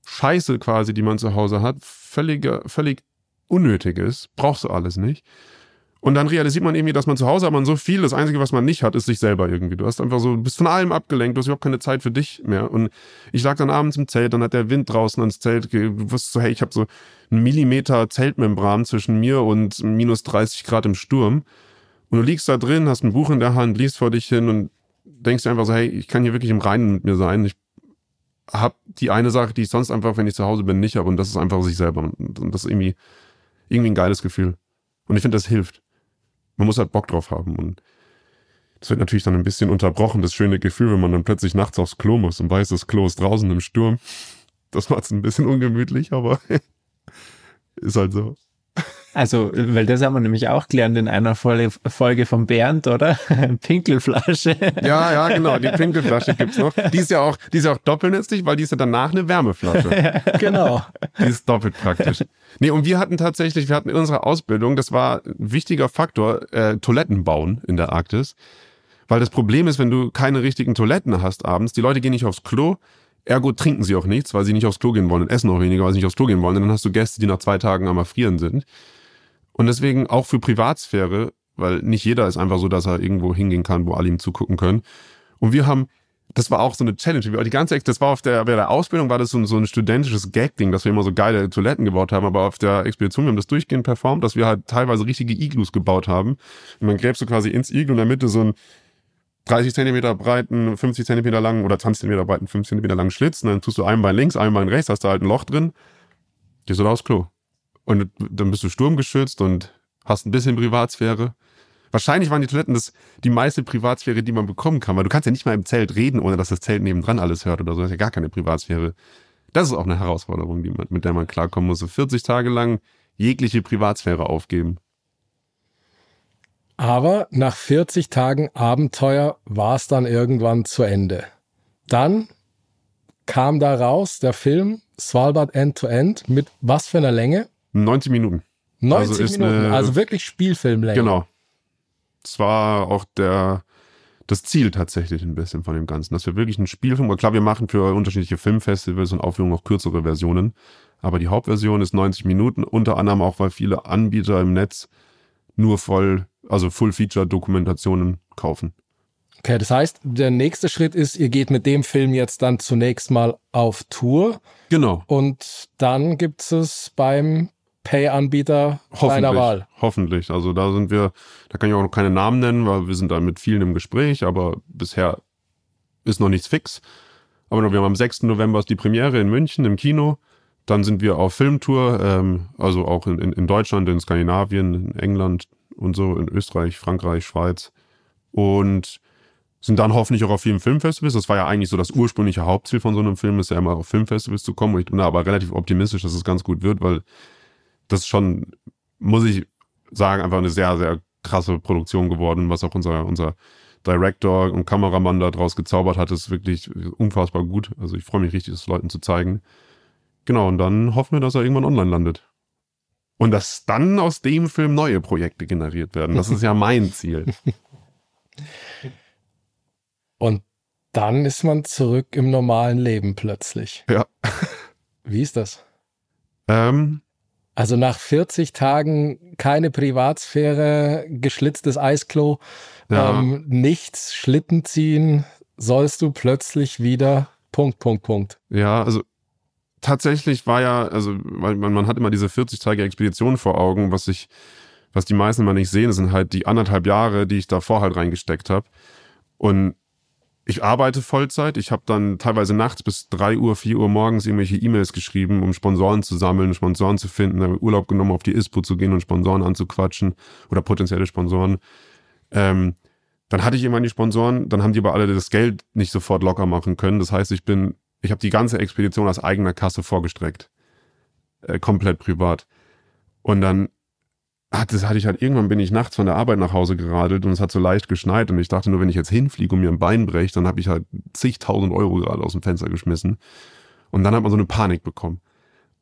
Scheiße quasi, die man zu Hause hat, völlig, völlig unnötig ist. Brauchst du alles nicht. Und dann realisiert man irgendwie, dass man zu Hause hat man so viel, das Einzige, was man nicht hat, ist sich selber irgendwie. Du hast einfach so, bist von allem abgelenkt, du hast überhaupt keine Zeit für dich mehr. Und ich lag dann abends im Zelt, dann hat der Wind draußen ans Zelt, du wusstest so, hey, ich habe so einen Millimeter Zeltmembran zwischen mir und minus 30 Grad im Sturm. Und du liegst da drin, hast ein Buch in der Hand, liest vor dich hin und denkst du einfach so, hey, ich kann hier wirklich im Reinen mit mir sein. Ich habe die eine Sache, die ich sonst einfach, wenn ich zu Hause bin, nicht habe. Und das ist einfach sich selber. Und das ist irgendwie, irgendwie ein geiles Gefühl. Und ich finde, das hilft. Man muss halt Bock drauf haben. Und das wird natürlich dann ein bisschen unterbrochen, das schöne Gefühl, wenn man dann plötzlich nachts aufs Klo muss und weiß, das Klo ist draußen im Sturm. Das macht es ein bisschen ungemütlich, aber ist halt so. Also, weil das haben wir nämlich auch gelernt in einer Folge von Bernd, oder? Pinkelflasche. Ja, ja, genau. Die Pinkelflasche gibt's noch. Die ist ja auch, die ist ja auch doppelnützlich, weil die ist ja danach eine Wärmeflasche. genau. Die ist doppelt praktisch. Nee, und wir hatten tatsächlich, wir hatten in unserer Ausbildung, das war ein wichtiger Faktor, äh, Toiletten bauen in der Arktis. Weil das Problem ist, wenn du keine richtigen Toiletten hast abends, die Leute gehen nicht aufs Klo, Ergo trinken sie auch nichts, weil sie nicht aufs Klo gehen wollen und essen auch weniger, weil sie nicht aufs Klo gehen wollen. Und dann hast du Gäste, die nach zwei Tagen am Erfrieren sind. Und deswegen auch für Privatsphäre, weil nicht jeder ist einfach so, dass er irgendwo hingehen kann, wo alle ihm zugucken können. Und wir haben, das war auch so eine Challenge. Die ganze, das war auf der, bei der Ausbildung war das so, so ein studentisches Gag-Ding, dass wir immer so geile Toiletten gebaut haben, aber auf der Expedition, wir haben das durchgehend performt, dass wir halt teilweise richtige Iglus gebaut haben. Und man gräbt so quasi ins Iglu in der Mitte so ein 30 Zentimeter breiten, 50 Zentimeter langen oder 20 Zentimeter breiten, 5 Zentimeter langen Schlitz und dann tust du ein Bein links, ein Bein rechts, hast da halt ein Loch drin, gehst du da aufs Klo. Und dann bist du sturmgeschützt und hast ein bisschen Privatsphäre. Wahrscheinlich waren die Toiletten das die meiste Privatsphäre, die man bekommen kann, weil du kannst ja nicht mal im Zelt reden, ohne dass das Zelt nebendran alles hört oder so. Das ist ja gar keine Privatsphäre. Das ist auch eine Herausforderung, man, mit der man klarkommen muss. So 40 Tage lang jegliche Privatsphäre aufgeben. Aber nach 40 Tagen Abenteuer war es dann irgendwann zu Ende. Dann kam da raus der Film Svalbard End to End mit was für einer Länge? 90 Minuten. 90 also Minuten, eine, also wirklich Spielfilmlänge. Genau. Das war auch der, das Ziel tatsächlich ein bisschen von dem Ganzen, dass wir wirklich ein Spielfilm, klar, wir machen für unterschiedliche Filmfestivals und Aufführungen auch kürzere Versionen, aber die Hauptversion ist 90 Minuten, unter anderem auch, weil viele Anbieter im Netz nur voll, also Full-Feature-Dokumentationen kaufen. Okay, das heißt, der nächste Schritt ist, ihr geht mit dem Film jetzt dann zunächst mal auf Tour. Genau. Und dann gibt es beim Pay-Anbieter deiner Wahl. Hoffentlich. Also da sind wir, da kann ich auch noch keine Namen nennen, weil wir sind da mit vielen im Gespräch, aber bisher ist noch nichts fix. Aber wir haben am 6. November ist die Premiere in München im Kino. Dann sind wir auf Filmtour, ähm, also auch in, in, in Deutschland, in Skandinavien, in England und so, in Österreich, Frankreich, Schweiz. Und sind dann hoffentlich auch auf vielen Filmfestivals. Das war ja eigentlich so das ursprüngliche Hauptziel von so einem Film, ist ja immer auf Filmfestivals zu kommen. Und ich bin da aber relativ optimistisch, dass es ganz gut wird, weil das ist schon, muss ich sagen, einfach eine sehr, sehr krasse Produktion geworden, was auch unser, unser Director und Kameramann da draus gezaubert hat, ist wirklich unfassbar gut. Also ich freue mich richtig, das Leuten zu zeigen. Genau, und dann hoffen wir, dass er irgendwann online landet. Und dass dann aus dem Film neue Projekte generiert werden. Das ist ja mein Ziel. Und dann ist man zurück im normalen Leben plötzlich. Ja. Wie ist das? Ähm, also nach 40 Tagen keine Privatsphäre, geschlitztes Eisklo, ja. ähm, nichts, Schlitten ziehen, sollst du plötzlich wieder Punkt, Punkt, Punkt. Ja, also tatsächlich war ja, also man, man hat immer diese 40-tage Expedition vor Augen, was ich, was die meisten mal nicht sehen, sind halt die anderthalb Jahre, die ich davor halt reingesteckt habe. Und ich arbeite Vollzeit. Ich habe dann teilweise nachts bis drei Uhr, vier Uhr morgens irgendwelche E-Mails geschrieben, um Sponsoren zu sammeln, Sponsoren zu finden, habe Urlaub genommen, auf die ISPO zu gehen und Sponsoren anzuquatschen oder potenzielle Sponsoren. Ähm, dann hatte ich irgendwann die Sponsoren, dann haben die aber alle das Geld nicht sofort locker machen können. Das heißt, ich bin, ich habe die ganze Expedition aus eigener Kasse vorgestreckt. Äh, komplett privat. Und dann Ah, das hatte ich halt, irgendwann bin ich nachts von der Arbeit nach Hause geradelt und es hat so leicht geschneit und ich dachte nur, wenn ich jetzt hinfliege und mir ein Bein breche, dann habe ich halt zigtausend Euro gerade aus dem Fenster geschmissen. Und dann hat man so eine Panik bekommen.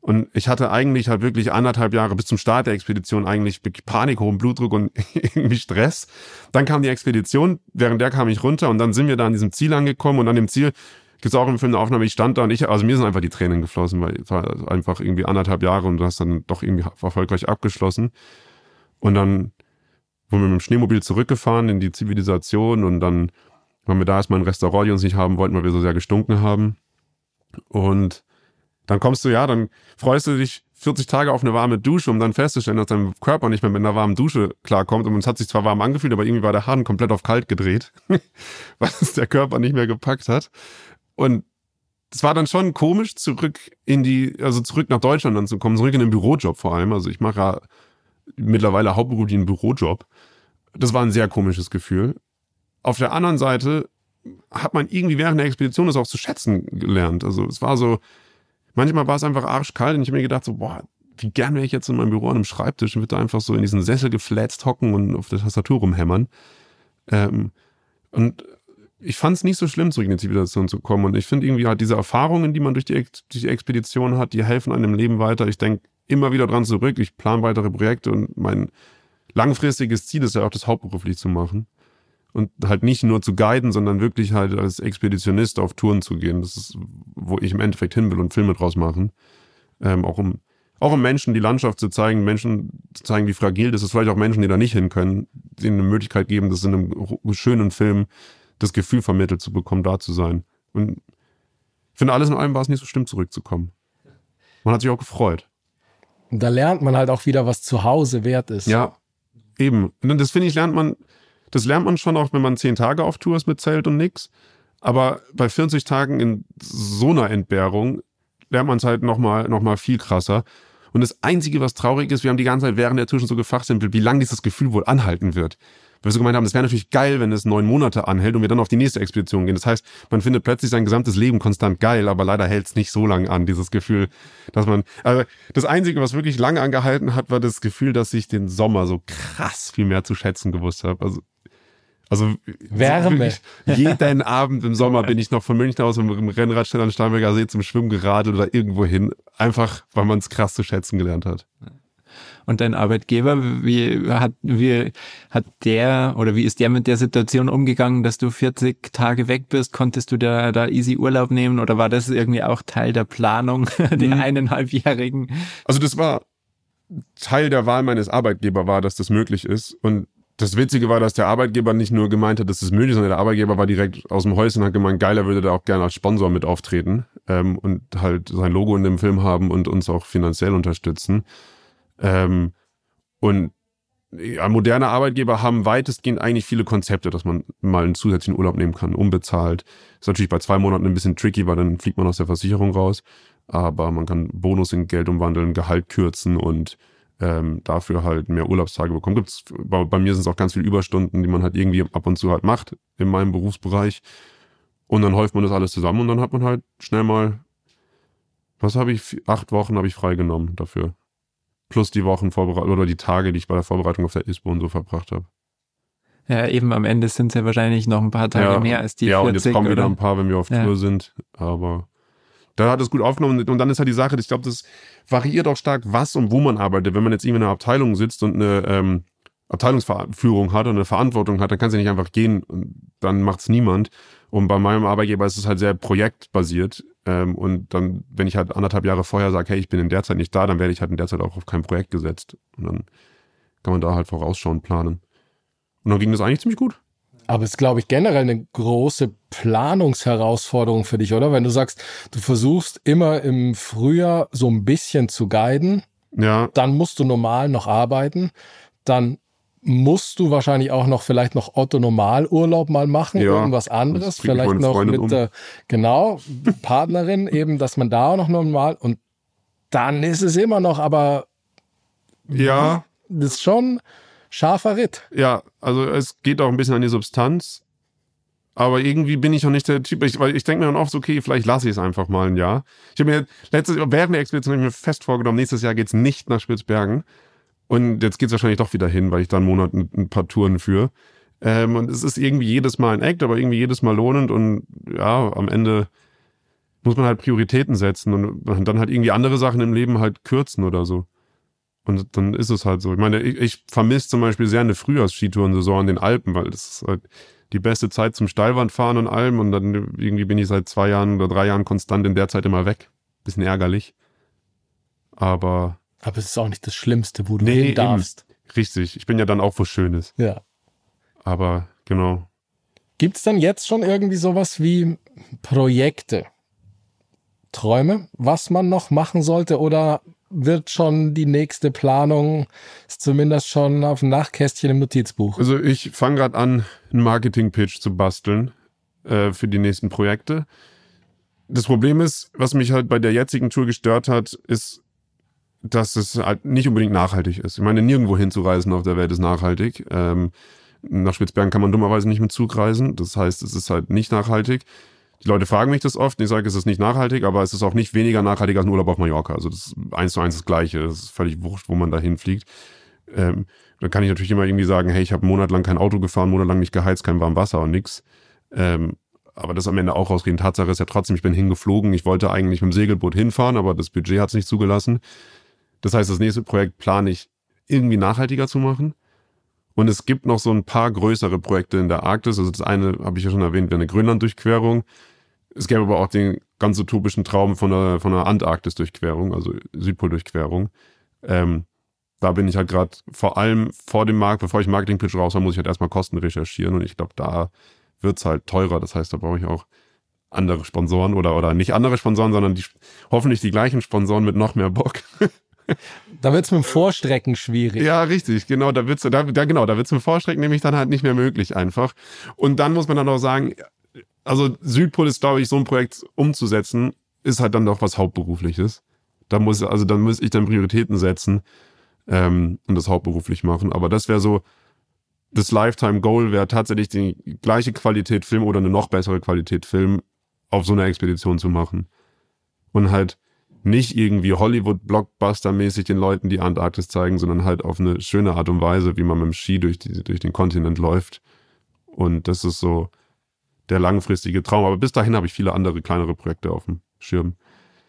Und ich hatte eigentlich halt wirklich anderthalb Jahre bis zum Start der Expedition eigentlich Panik, hohen Blutdruck und irgendwie Stress. Dann kam die Expedition, während der kam ich runter und dann sind wir da an diesem Ziel angekommen und an dem Ziel gibt auch im Film eine Aufnahme, ich stand da und ich, also mir sind einfach die Tränen geflossen, weil es war einfach irgendwie anderthalb Jahre und du hast dann doch irgendwie erfolgreich abgeschlossen. Und dann wurden wir mit dem Schneemobil zurückgefahren in die Zivilisation und dann waren wir da erstmal ein Restaurant, die uns nicht haben wollten, weil wir so sehr gestunken haben. Und dann kommst du, ja, dann freust du dich 40 Tage auf eine warme Dusche, um dann festzustellen, dass dein Körper nicht mehr mit einer warmen Dusche klarkommt. Und es hat sich zwar warm angefühlt, aber irgendwie war der Hahn komplett auf kalt gedreht, was der Körper nicht mehr gepackt hat. Und es war dann schon komisch, zurück in die, also zurück nach Deutschland dann zu kommen, zurück in den Bürojob vor allem. Also ich mache ja mittlerweile hauptberuflich einen Bürojob. Das war ein sehr komisches Gefühl. Auf der anderen Seite hat man irgendwie während der Expedition das auch zu schätzen gelernt. Also es war so, manchmal war es einfach arschkalt und ich habe mir gedacht so, boah, wie gern wäre ich jetzt in meinem Büro an einem Schreibtisch und würde einfach so in diesen Sessel geflätzt hocken und auf der Tastatur rumhämmern. Ähm, und ich fand es nicht so schlimm, zurück in die Zivilisation zu kommen. Und ich finde irgendwie halt diese Erfahrungen, die man durch die, durch die Expedition hat, die helfen einem Leben weiter. Ich denke, immer wieder dran zurück. Ich plane weitere Projekte und mein langfristiges Ziel ist ja auch, das hauptberuflich zu machen. und halt nicht nur zu guiden, sondern wirklich halt als Expeditionist auf Touren zu gehen. Das ist, wo ich im Endeffekt hin will und Filme draus machen. Ähm, auch um auch um Menschen die Landschaft zu zeigen, Menschen zu zeigen, wie fragil das ist, vielleicht auch Menschen, die da nicht hin können, denen eine Möglichkeit geben, das in einem schönen Film das Gefühl vermittelt zu bekommen, da zu sein. Und ich finde, alles in allem war es nicht so schlimm, zurückzukommen. Man hat sich auch gefreut. Da lernt man halt auch wieder, was zu Hause wert ist. Ja, eben. Und das finde ich, lernt man, das lernt man schon auch, wenn man zehn Tage auf Tour ist mit Zelt und nix. Aber bei 40 Tagen in so einer Entbehrung lernt man es halt nochmal noch mal viel krasser. Und das Einzige, was traurig ist, wir haben die ganze Zeit während der Zwischen so gefachsimpelt, wie lange dieses Gefühl wohl anhalten wird. Weil wir so gemeint haben, das wäre natürlich geil, wenn es neun Monate anhält und wir dann auf die nächste Expedition gehen. Das heißt, man findet plötzlich sein gesamtes Leben konstant geil, aber leider hält es nicht so lange an, dieses Gefühl, dass man, also das Einzige, was wirklich lange angehalten hat, war das Gefühl, dass ich den Sommer so krass viel mehr zu schätzen gewusst habe. Also also Wärme. jeden Abend im Sommer bin ich noch von München aus im Rennradstelle an Starnberger See zum Schwimmen geradelt oder irgendwo hin. Einfach, weil man es krass zu schätzen gelernt hat. Und dein Arbeitgeber, wie hat, wie hat der oder wie ist der mit der Situation umgegangen, dass du 40 Tage weg bist? Konntest du da, da easy Urlaub nehmen oder war das irgendwie auch Teil der Planung, den mhm. eineinhalbjährigen? Also das war Teil der Wahl meines Arbeitgebers war, dass das möglich ist. Und das Witzige war, dass der Arbeitgeber nicht nur gemeint hat, dass es möglich ist, sondern der Arbeitgeber war direkt aus dem Häuschen und hat gemeint, geiler würde da auch gerne als Sponsor mit auftreten ähm, und halt sein Logo in dem Film haben und uns auch finanziell unterstützen. Ähm, und ja, moderne Arbeitgeber haben weitestgehend eigentlich viele Konzepte, dass man mal einen zusätzlichen Urlaub nehmen kann, unbezahlt. Ist natürlich bei zwei Monaten ein bisschen tricky, weil dann fliegt man aus der Versicherung raus. Aber man kann Bonus in Geld umwandeln, Gehalt kürzen und ähm, dafür halt mehr Urlaubstage bekommen. Gibt's, bei, bei mir sind es auch ganz viele Überstunden, die man halt irgendwie ab und zu halt macht in meinem Berufsbereich. Und dann häuft man das alles zusammen und dann hat man halt schnell mal, was habe ich, acht Wochen habe ich freigenommen dafür. Plus die Wochen Vorbereitung oder die Tage, die ich bei der Vorbereitung auf der ISPO und so verbracht habe. Ja, eben am Ende sind es ja wahrscheinlich noch ein paar Tage ja, mehr als die ja, 40. Ja, und jetzt kommen oder? wieder ein paar, wenn wir auf Tour ja. sind. Aber da hat es gut aufgenommen. Und dann ist halt die Sache, ich glaube, das variiert auch stark, was und wo man arbeitet. Wenn man jetzt irgendwie in einer Abteilung sitzt und eine ähm, Abteilungsführung hat und eine Verantwortung hat, dann kann sie nicht einfach gehen und dann macht es niemand. Und bei meinem Arbeitgeber ist es halt sehr projektbasiert. Ähm, und dann, wenn ich halt anderthalb Jahre vorher sage, hey, ich bin in der Zeit nicht da, dann werde ich halt in der Zeit auch auf kein Projekt gesetzt. Und dann kann man da halt vorausschauend planen. Und dann ging das eigentlich ziemlich gut. Aber es ist, glaube ich, generell eine große Planungsherausforderung für dich, oder? Wenn du sagst, du versuchst immer im Frühjahr so ein bisschen zu guiden, ja. dann musst du normal noch arbeiten, dann musst du wahrscheinlich auch noch vielleicht noch Otto Normalurlaub mal machen, ja, irgendwas anderes, vielleicht noch mit um. der genau Partnerin eben, dass man da auch noch normal und dann ist es immer noch, aber ja, das ist schon scharfer Ritt. Ja, also es geht auch ein bisschen an die Substanz. Aber irgendwie bin ich noch nicht der Typ, ich, weil ich denke mir dann oft, okay, vielleicht lasse ich es einfach mal ein Jahr. Ich habe mir letztes während der Expedition habe ich mir fest vorgenommen, nächstes Jahr geht's nicht nach Spitzbergen. Und jetzt geht's wahrscheinlich doch wieder hin, weil ich da einen Monat ein, ein paar Touren führe. Ähm, und es ist irgendwie jedes Mal ein Act, aber irgendwie jedes Mal lohnend. Und ja, am Ende muss man halt Prioritäten setzen und dann halt irgendwie andere Sachen im Leben halt kürzen oder so. Und dann ist es halt so. Ich meine, ich, ich vermisse zum Beispiel sehr eine Frühjahrsskitourensaison in den Alpen, weil das ist halt die beste Zeit zum Steilwandfahren und allem. Und dann irgendwie bin ich seit zwei Jahren oder drei Jahren konstant in der Zeit immer weg. Bisschen ärgerlich. Aber. Aber es ist auch nicht das Schlimmste, wo du nee, hin darfst. Eben. Richtig. Ich bin ja dann auch wo Schönes. Ja. Aber genau. Gibt es dann jetzt schon irgendwie sowas wie Projekte? Träume, was man noch machen sollte? Oder wird schon die nächste Planung, ist zumindest schon auf dem Nachkästchen im Notizbuch. Also ich fange gerade an, einen Marketing-Pitch zu basteln äh, für die nächsten Projekte. Das Problem ist, was mich halt bei der jetzigen Tour gestört hat, ist, dass es halt nicht unbedingt nachhaltig ist. Ich meine, nirgendwo hinzureisen auf der Welt ist nachhaltig. Ähm, nach Spitzbergen kann man dummerweise nicht mit Zug reisen. Das heißt, es ist halt nicht nachhaltig. Die Leute fragen mich das oft und ich sage, es ist nicht nachhaltig, aber es ist auch nicht weniger nachhaltig als ein Urlaub auf Mallorca. Also das ist eins zu eins das Gleiche. Es ist völlig wurscht, wo man da hinfliegt. Ähm, da kann ich natürlich immer irgendwie sagen, hey, ich habe monatelang kein Auto gefahren, monatelang nicht geheizt, kein warmes Wasser und nix. Ähm, aber das am Ende auch rausgehen. Tatsache ist ja trotzdem, ich bin hingeflogen. Ich wollte eigentlich mit dem Segelboot hinfahren, aber das Budget hat es nicht zugelassen. Das heißt, das nächste Projekt plane ich irgendwie nachhaltiger zu machen. Und es gibt noch so ein paar größere Projekte in der Arktis. Also das eine habe ich ja schon erwähnt, wäre eine Grönland-Durchquerung. Es gäbe aber auch den ganz utopischen Traum von einer, von einer Antarktis-Durchquerung, also Südpol-Durchquerung. Ähm, da bin ich halt gerade vor allem vor dem Markt, bevor ich Marketing-Pitch raus habe, muss ich halt erstmal Kosten recherchieren und ich glaube, da wird's halt teurer. Das heißt, da brauche ich auch andere Sponsoren oder, oder nicht andere Sponsoren, sondern die, hoffentlich die gleichen Sponsoren mit noch mehr Bock. Da wird's mit dem Vorstrecken schwierig. Ja, richtig, genau, da wird's, da, da, genau, da wird's mit Vorstrecken nämlich dann halt nicht mehr möglich einfach. Und dann muss man dann auch sagen, also Südpol ist, glaube ich, so ein Projekt umzusetzen, ist halt dann doch was Hauptberufliches. Da muss, also dann muss ich dann Prioritäten setzen ähm, und das hauptberuflich machen. Aber das wäre so, das Lifetime Goal wäre tatsächlich die gleiche Qualität Film oder eine noch bessere Qualität Film auf so einer Expedition zu machen. Und halt nicht irgendwie Hollywood-Blockbuster-mäßig den Leuten die Antarktis zeigen, sondern halt auf eine schöne Art und Weise, wie man mit dem Ski durch, die, durch den Kontinent läuft. Und das ist so der langfristige Traum. Aber bis dahin habe ich viele andere kleinere Projekte auf dem Schirm.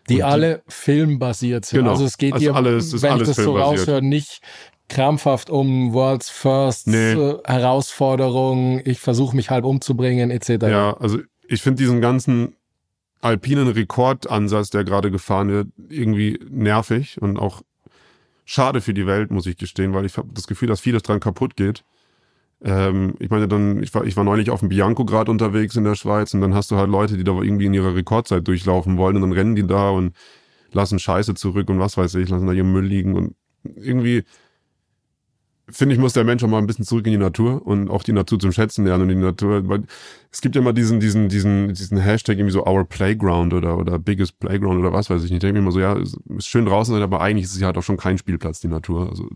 Die Und alle filmbasiert sind. Genau. Also es geht Also hier, alles- wenn ich alles das so filmbasiert. raushöre, nicht krampfhaft um World's First Nee. äh, Herausforderung, ich versuche mich halb umzubringen, etc. Ja, also ich finde diesen ganzen alpinen Rekordansatz, der gerade gefahren wird, irgendwie nervig und auch schade für die Welt, muss ich gestehen, weil ich habe das Gefühl, dass vieles dran kaputt geht. Ähm, ich meine, dann, ich war, ich war neulich auf dem Bianco gerade unterwegs in der Schweiz und dann hast du halt Leute, die da irgendwie in ihrer Rekordzeit durchlaufen wollen und dann rennen die da und lassen Scheiße zurück und was weiß ich, lassen da ihren Müll liegen und irgendwie finde ich, muss der Mensch auch mal ein bisschen zurück in die Natur und auch die Natur zum Schätzen lernen und die Natur, weil es gibt ja immer diesen, diesen, diesen, diesen Hashtag irgendwie so Our Playground oder, oder Biggest Playground oder was weiß ich nicht. Ich denke mir immer so, ja, es ist schön draußen sein, aber eigentlich ist es ja halt auch schon kein Spielplatz, die Natur. Also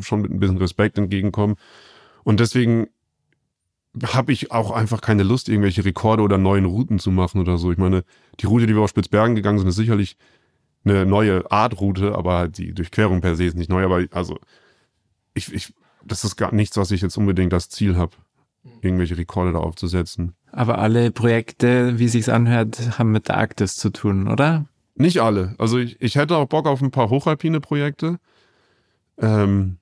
schon mit ein bisschen Respekt entgegenkommen. Und deswegen habe ich auch einfach keine Lust, irgendwelche Rekorde oder neuen Routen zu machen oder so. Ich meine, die Route, die wir auf Spitzbergen gegangen sind, ist sicherlich eine neue Art Route, aber die Durchquerung per se ist nicht neu. Aber also, ich, ich, das ist gar nichts, was ich jetzt unbedingt das Ziel habe, irgendwelche Rekorde da aufzusetzen. Aber alle Projekte, wie sich's anhört, haben mit der Arktis zu tun, oder? Nicht alle. Also ich, ich hätte auch Bock auf ein paar hochalpine Projekte. Ähm,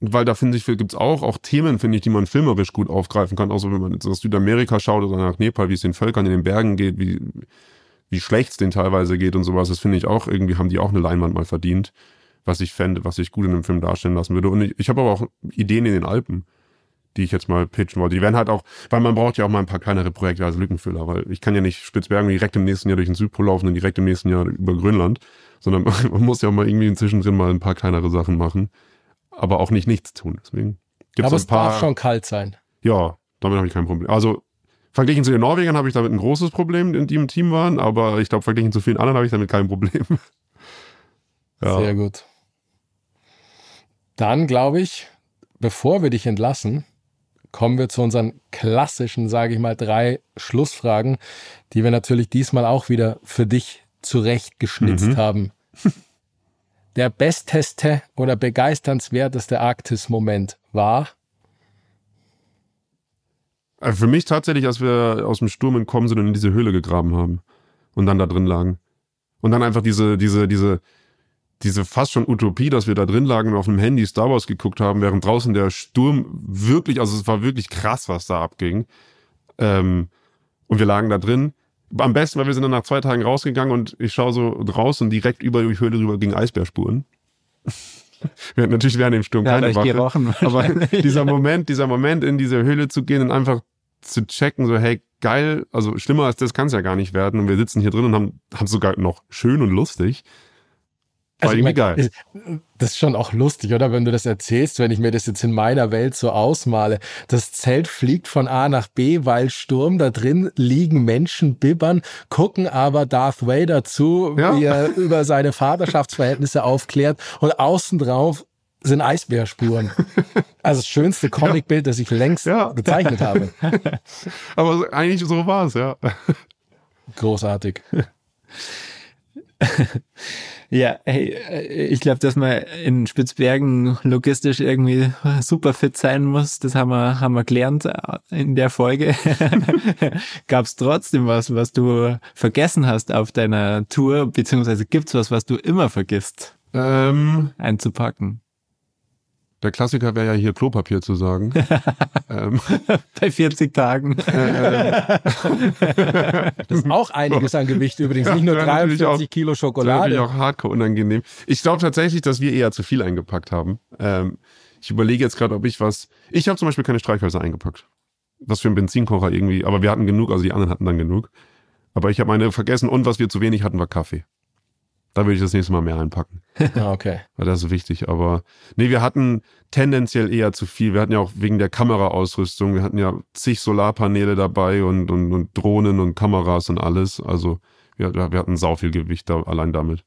weil da finde ich, gibt's auch, auch Themen, finde ich, die man filmerisch gut aufgreifen kann. So, wenn man jetzt aus Südamerika schaut oder nach Nepal, wie es den Völkern in den Bergen geht, wie, wie schlecht es denen teilweise geht und sowas. Das finde ich auch, irgendwie haben die auch eine Leinwand mal verdient, was ich fände, was ich gut in einem Film darstellen lassen würde. Und ich, ich habe aber auch Ideen in den Alpen, die ich jetzt mal pitchen wollte. Die werden halt auch, weil man braucht ja auch mal ein paar kleinere Projekte als Lückenfüller, weil ich kann ja nicht Spitzbergen direkt im nächsten Jahr durch den Südpol laufen und direkt im nächsten Jahr über Grönland, sondern man muss ja auch mal irgendwie inzwischen mal ein paar kleinere Sachen machen, aber auch nicht nichts tun. Deswegen gibt Aber es paar. darf schon kalt sein. Ja, damit habe ich kein Problem. Also verglichen zu den Norwegern habe ich damit ein großes Problem, die im Team waren, aber ich glaube, verglichen zu vielen anderen habe ich damit kein Problem. ja. Sehr gut. Dann glaube ich, bevor wir dich entlassen, kommen wir zu unseren klassischen, sage ich mal, drei Schlussfragen, die wir natürlich diesmal auch wieder für dich zurechtgeschnitzt Mhm. haben. Der besteste oder begeisternswerteste Arktis-Moment war, Äh, Für mich tatsächlich, als wir aus dem Sturm entkommen sind und in diese Höhle gegraben haben und dann da drin lagen. Und dann einfach diese, diese, diese, diese fast schon Utopie, dass wir da drin lagen und auf dem Handy Star Wars geguckt haben, während draußen der Sturm wirklich, also es war wirklich krass, was da abging. Ähm, und wir lagen da drin. Am besten, weil wir sind dann nach zwei Tagen rausgegangen und ich schaue so raus und direkt über die Höhle rüber gingen Eisbärspuren. wir hatten natürlich während dem Sturm Ja, keine Waffe. gerochen. Aber dieser Moment, dieser Moment in diese Höhle zu gehen und einfach zu checken, so hey, geil, also schlimmer als das kann es ja gar nicht werden. Und wir sitzen hier drin und haben haben sogar noch schön und lustig. War Also mein, geil. ist- Das ist schon auch lustig, oder? Wenn du das erzählst, wenn ich mir das jetzt in meiner Welt so ausmale. Das Zelt fliegt von A nach B, weil Sturm da drin liegen Menschen bibbern, gucken aber Darth Vader zu, Ja. wie er über seine Vaterschaftsverhältnisse aufklärt und außen drauf sind Eisbärspuren. Also das schönste Comicbild, das ich längst Ja. gezeichnet habe. Aber eigentlich so war es, ja. Großartig. Ja, hey, äh, ich glaube, dass man in Spitzbergen logistisch irgendwie super fit sein muss. Das haben wir, haben wir gelernt äh, in der Folge. Gab es trotzdem was, was du vergessen hast auf deiner Tour, beziehungsweise gibt's was, was du immer vergisst Ähm, einzupacken? Der Klassiker wäre ja hier Klopapier zu sagen. ähm, Bei 40 Tagen. das ist auch einiges an Gewicht übrigens, nicht nur 43 auch, Kilo Schokolade. Das ist natürlich auch hardcore unangenehm. Ich glaube tatsächlich, dass wir eher zu viel eingepackt haben. Ähm, ich überlege jetzt gerade, ob ich was. Ich habe zum Beispiel keine Streichhölzer eingepackt. Was für ein Benzinkocher irgendwie. Aber wir hatten genug, also die anderen hatten dann genug. Aber ich habe meine vergessen und was wir zu wenig hatten, war Kaffee. Da würde ich das nächste Mal mehr einpacken. Ah, okay. Weil das ist wichtig. Aber nee, wir hatten tendenziell eher zu viel. Wir hatten ja auch wegen der Kameraausrüstung, wir hatten ja zig Solarpaneele dabei und, und, und Drohnen und Kameras und alles. Also wir, wir hatten sau viel Gewicht da, allein damit.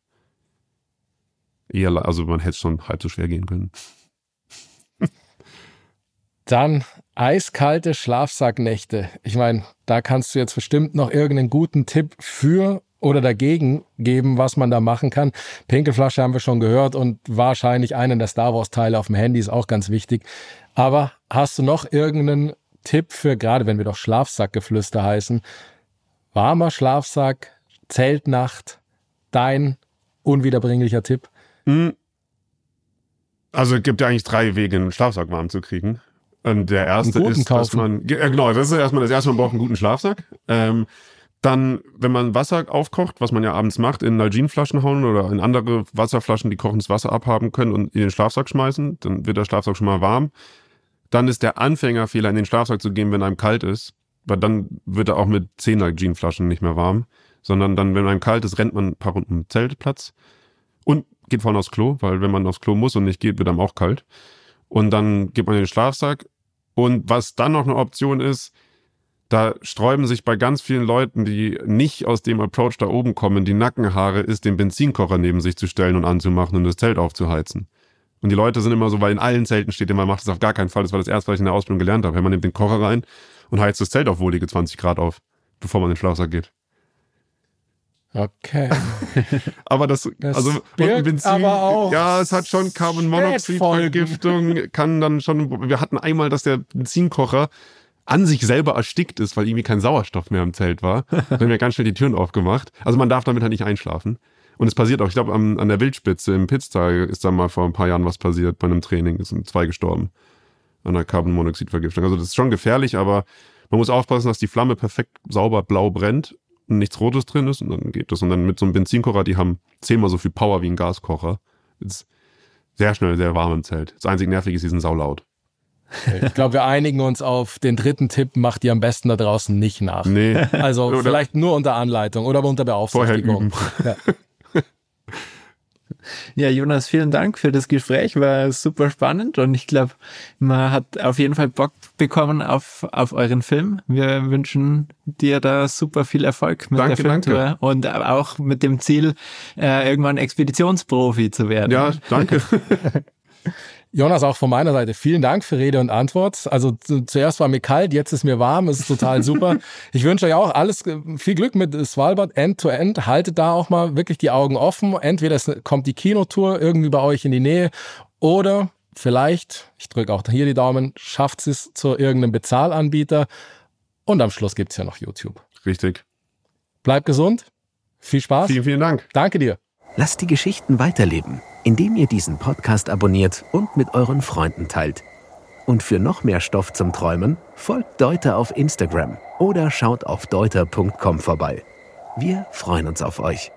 Eher, also man hätte schon halb so schwer gehen können. Dann eiskalte Schlafsacknächte. Ich meine, da kannst du jetzt bestimmt noch irgendeinen guten Tipp für oder dagegen geben, was man da machen kann. Pinkelflasche haben wir schon gehört und wahrscheinlich einen der Star Wars Teile auf dem Handy ist auch ganz wichtig. Aber hast du noch irgendeinen Tipp für, gerade wenn wir doch Schlafsackgeflüster heißen, warmer Schlafsack, Zeltnacht, dein unwiederbringlicher Tipp? Hm. Also es gibt ja eigentlich drei Wege, einen Schlafsack warm zu kriegen. Und der erste ist, kaufen. dass man, ja, genau, das ist erstmal das erste, man braucht einen guten Schlafsack. Ähm, dann, wenn man Wasser aufkocht, was man ja abends macht, in Nalgene-Flaschen hauen oder in andere Wasserflaschen, die kochendes Wasser abhaben können und in den Schlafsack schmeißen, dann wird der Schlafsack schon mal warm. Dann ist der Anfängerfehler, in den Schlafsack zu gehen, wenn einem kalt ist, weil dann wird er auch mit 10 Nalgene-Flaschen nicht mehr warm, sondern dann, wenn einem kalt ist, rennt man ein paar Runden Zeltplatz und geht vorne aufs Klo, weil wenn man aufs Klo muss und nicht geht, wird einem auch kalt. Und dann geht man in den Schlafsack. Und was dann noch eine Option ist, da sträuben sich bei ganz vielen Leuten, die nicht aus dem Approach da oben kommen, die Nackenhaare, ist den Benzinkocher neben sich zu stellen und anzumachen und das Zelt aufzuheizen. Und die Leute sind immer so, weil in allen Zelten steht immer, macht das auf gar keinen Fall. Das war das erste, was ich in der Ausbildung gelernt habe. Man nimmt den Kocher rein und heizt das Zelt auf wohlige 20 Grad auf, bevor man in den Schlafsack geht. Okay. aber das, das also Benzin, aber auch ja, es hat schon Carbon Monoxid Vergiftung, kann dann schon, wir hatten einmal, dass der Benzinkocher an sich selber erstickt ist, weil irgendwie kein Sauerstoff mehr im Zelt war. Dann haben wir ganz schnell die Türen aufgemacht. Also man darf damit halt nicht einschlafen. Und es passiert auch, ich glaube, an der Wildspitze im Pitztal ist da mal vor ein paar Jahren was passiert bei einem Training. Es sind zwei gestorben an der Carbonmonoxidvergiftung. Also das ist schon gefährlich, aber man muss aufpassen, dass die Flamme perfekt sauber blau brennt und nichts Rotes drin ist und dann geht das. Und dann mit so einem Benzinkocher, die haben zehnmal so viel Power wie ein Gaskocher. Ist sehr schnell sehr warm im Zelt. Das einzig Nervige ist, die sind saulaut. Ich glaube, wir einigen uns auf den dritten Tipp, macht ihr am besten da draußen nicht nach. Nee. Also oder vielleicht nur unter Anleitung oder unter Beaufsichtigung. Ja. Ja, Jonas, vielen Dank für das Gespräch. War super spannend und ich glaube, man hat auf jeden Fall Bock bekommen auf, auf euren Film. Wir wünschen dir da super viel Erfolg mit danke, der Filmtour danke. und auch mit dem Ziel, äh, irgendwann Expeditionsprofi zu werden. Ja, danke. Jonas, auch von meiner Seite vielen Dank für Rede und Antwort. Also zuerst war mir kalt, jetzt ist mir warm, ist total super. ich wünsche euch auch alles äh, viel Glück mit Svalbard End-to-End. -End. Haltet da auch mal wirklich die Augen offen. Entweder es kommt die Kinotour irgendwie bei euch in die Nähe oder vielleicht, ich drücke auch hier die Daumen, schafft es zu irgendeinem Bezahlanbieter und am Schluss gibt's ja noch YouTube. Richtig. Bleibt gesund. Viel Spaß. Vielen, vielen Dank. Danke dir. Lasst die Geschichten weiterleben indem ihr diesen Podcast abonniert und mit euren Freunden teilt. Und für noch mehr Stoff zum Träumen folgt Deuter auf Instagram oder schaut auf deuter.com vorbei. Wir freuen uns auf euch.